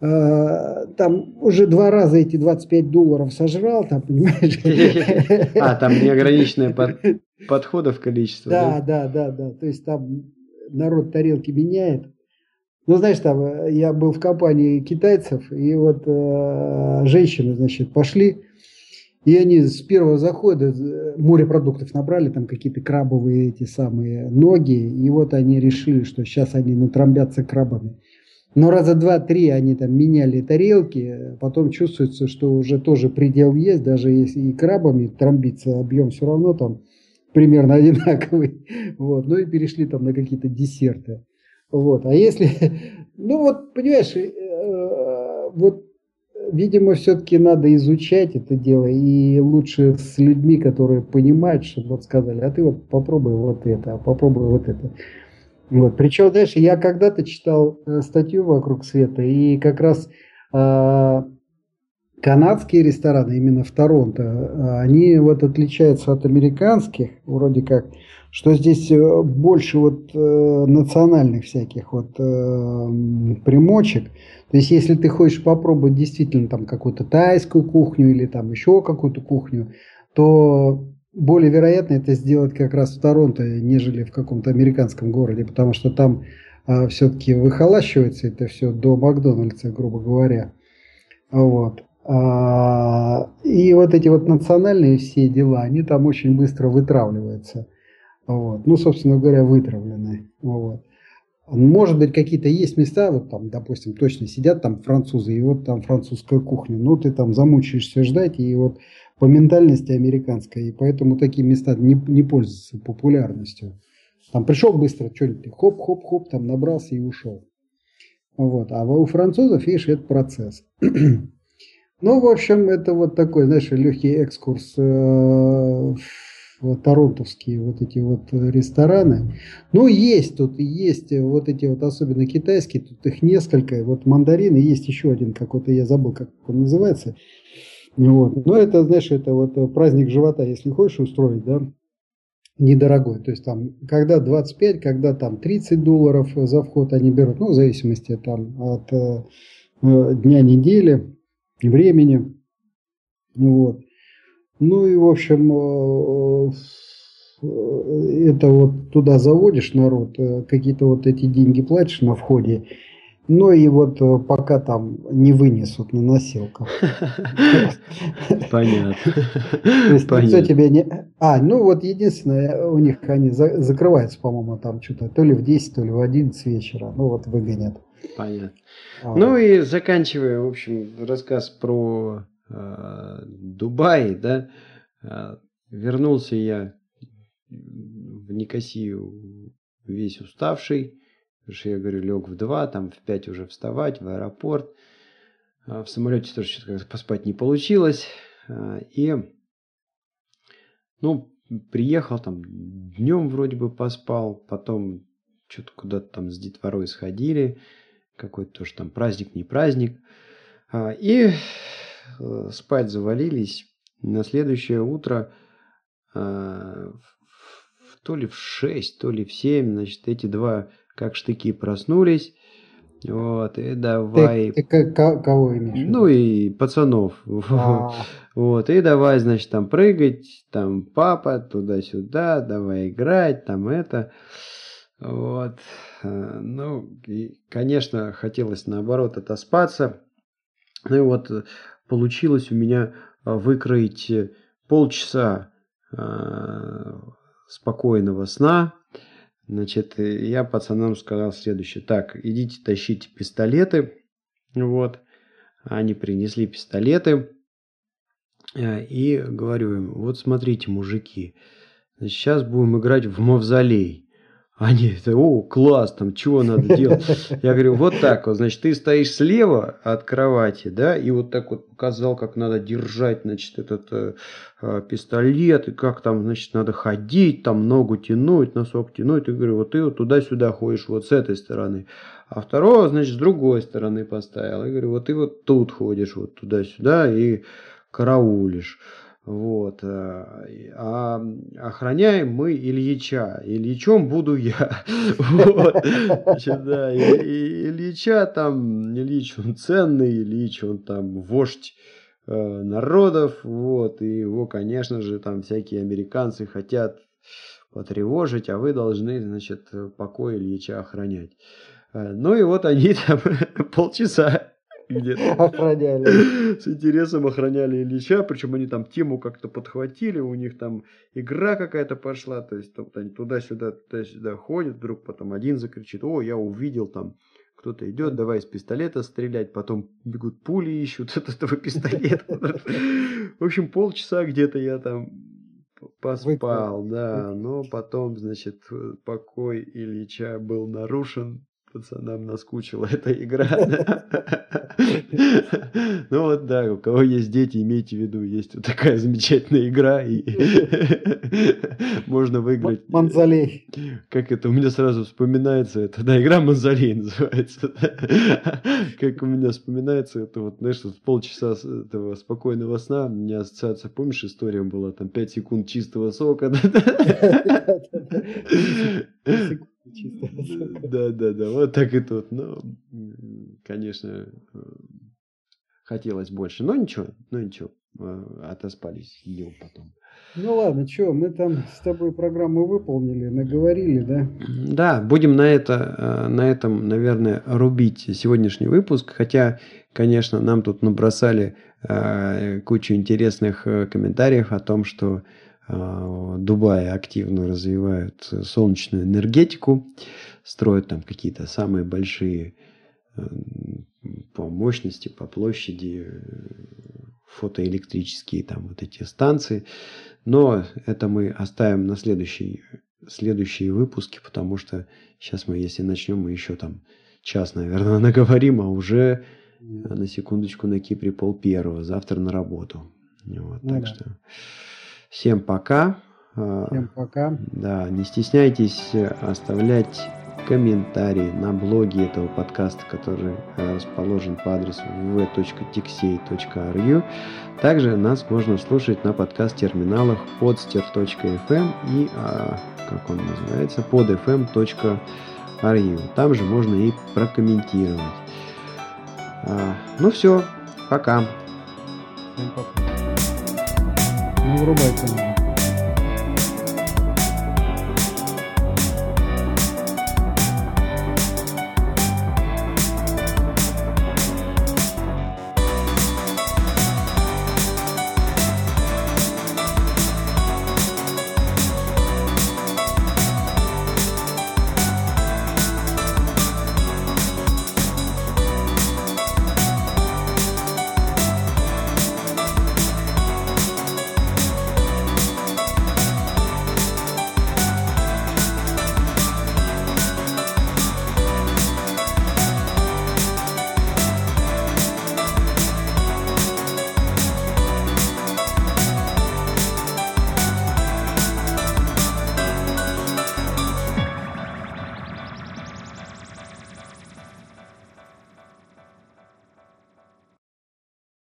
э, там уже два раза эти 25 долларов сожрал, там, понимаешь? А, там неограниченное подходов количество. Да, да, да, да. То есть там народ тарелки меняет. Ну, знаешь, там э, я был в компании китайцев, и вот э, женщины, значит, пошли, и они с первого захода э, морепродуктов набрали, там какие-то крабовые эти самые ноги, и вот они решили, что сейчас они натрамбятся крабами. Но раза два-три они там меняли тарелки, потом чувствуется, что уже тоже предел есть, даже если и крабами трамбиться, объем все равно там примерно одинаковый. Вот. Ну и перешли там на какие-то десерты. Вот. А если, ну вот, понимаешь, э, вот, видимо, все-таки надо изучать это дело, и лучше с людьми, которые понимают, чтобы вот сказали, а ты вот попробуй вот это, а попробуй вот это. Вот. Причем, знаешь, я когда-то читал э, статью «Вокруг света», и как раз э, канадские рестораны, именно в Торонто, э, они вот отличаются от американских, вроде как, что здесь э, больше вот э, национальных всяких вот э, примочек. То есть, если ты хочешь попробовать действительно там какую-то тайскую кухню или там еще какую-то кухню, то более вероятно это сделать как раз в Торонто, нежели в каком-то американском городе, потому что там э, все-таки выхолащивается это все до Макдональдса, грубо говоря. Вот. А, и вот эти вот национальные все дела, они там очень быстро вытравливаются. Вот. Ну, собственно говоря, вытравлены. Вот. Может быть, какие-то есть места, вот там, допустим, точно сидят там французы, и вот там французская кухня. Ну, ты там замучаешься ждать, и вот по ментальности американской, и поэтому такие места не, не пользуются популярностью. Там пришел быстро, что-нибудь, хоп-хоп-хоп, там набрался и ушел. Вот. А у французов, видишь, это процесс. ну, в общем, это вот такой, знаешь, легкий экскурс э, в торонтовские вот эти вот рестораны. Ну, есть тут, есть вот эти вот, особенно китайские, тут их несколько. Вот мандарины, есть еще один какой-то, я забыл, как он называется. Вот. Но это, знаешь, это вот праздник живота, если хочешь устроить, да, недорогой. То есть там, когда 25, когда там 30 долларов за вход они берут, ну, в зависимости там от э, дня недели, времени. Вот. Ну и, в общем, э, э, это вот туда заводишь народ, э, какие-то вот эти деньги платишь на входе, ну и вот пока там не вынесут на носилках. Понятно. То есть никто тебе не... А, ну вот единственное, у них они закрываются, по-моему, там что-то то ли в 10, то ли в 11 вечера. Ну вот выгонят. Понятно. Ну и заканчивая, в общем, рассказ про э, Дубай, да, э, вернулся я в Никосию весь уставший, Потому что я говорю, лег в 2, там в 5 уже вставать, в аэропорт. А в самолете тоже что-то поспать не получилось. А, и, ну, приехал там, днем вроде бы поспал, потом что-то куда-то там с детворой сходили, какой-то тоже там праздник, не праздник. А, и э, спать завалились. На следующее утро то ли в 6, то ли в 7, значит, эти два как штыки проснулись. Вот, и давай... Ты, ты кого имеешь? Ну и пацанов. А. Вот, и давай, значит, там прыгать, там папа, туда-сюда, давай играть, там это. Вот. Э, ну, и, конечно, хотелось наоборот отоспаться. Ну и вот э, получилось у меня э, выкроить полчаса спокойного сна, Значит, я пацанам сказал следующее. Так, идите тащите пистолеты. Вот. Они принесли пистолеты. И говорю им, вот смотрите, мужики, сейчас будем играть в мавзолей. Они, о, класс, там, чего надо делать? Я говорю, вот так вот, значит, ты стоишь слева от кровати, да, и вот так вот показал, как надо держать, значит, этот э, э, пистолет, и как там, значит, надо ходить, там ногу тянуть, носок тянуть. И говорю, вот ты вот туда-сюда ходишь вот с этой стороны. А второго, значит, с другой стороны поставил. И говорю, вот ты вот тут ходишь вот туда-сюда и караулишь. Вот. Э, а охраняем мы Ильича. Ильичом буду я. Да, Ильича там, Ильич он ценный, Ильич он там вождь э, народов. Вот. И его, конечно же, там всякие американцы хотят потревожить, а вы должны, значит, покой Ильича охранять. Э, ну и вот они там полчаса где-то. Охраняли. С интересом охраняли Ильича, причем они там тему как-то подхватили, у них там игра какая-то пошла, то есть вот они туда-сюда, туда-сюда ходят, вдруг потом один закричит, о, я увидел там кто-то идет, давай из пистолета стрелять, потом бегут пули ищут от этого пистолета. В общем, полчаса где-то я там поспал, да, но потом, значит, покой Ильича был нарушен пацанам наскучила эта игра. Ну вот да, у кого есть дети, имейте в виду, есть вот такая замечательная игра, и можно выиграть. Манзалей. Как это, у меня сразу вспоминается, это, да, игра Манзалей называется. Как у меня вспоминается, это вот, знаешь, полчаса этого спокойного сна, у меня ассоциация, помнишь, история была, там 5 секунд чистого сока. Да, да, да, вот так и тут. Ну, конечно, э, хотелось больше. Но ничего, ну ничего, э, отоспались днем потом. Ну ладно, что, мы там с тобой программу выполнили, наговорили, да? Да, будем на, это, э, на этом, наверное, рубить сегодняшний выпуск. Хотя, конечно, нам тут набросали кучу интересных комментариев о том, что Дубае активно развивают солнечную энергетику, строят там какие-то самые большие э, по мощности, по площади э, фотоэлектрические там вот эти станции. Но это мы оставим на следующий, следующие выпуски, потому что сейчас мы, если начнем, мы еще там час, наверное, наговорим, а уже на секундочку на Кипре пол первого, завтра на работу. Вот, ну, так да. что всем пока. А, всем пока. Да, не стесняйтесь оставлять комментарий на блоге этого подкаста, который э, расположен по адресу v.tixey.ru. Также нас можно слушать на подкаст-терминалах podster.fm и, а, как он называется, podfm.ru. Там же можно и прокомментировать. А, ну все, пока. Всем пока. Не врубай канал.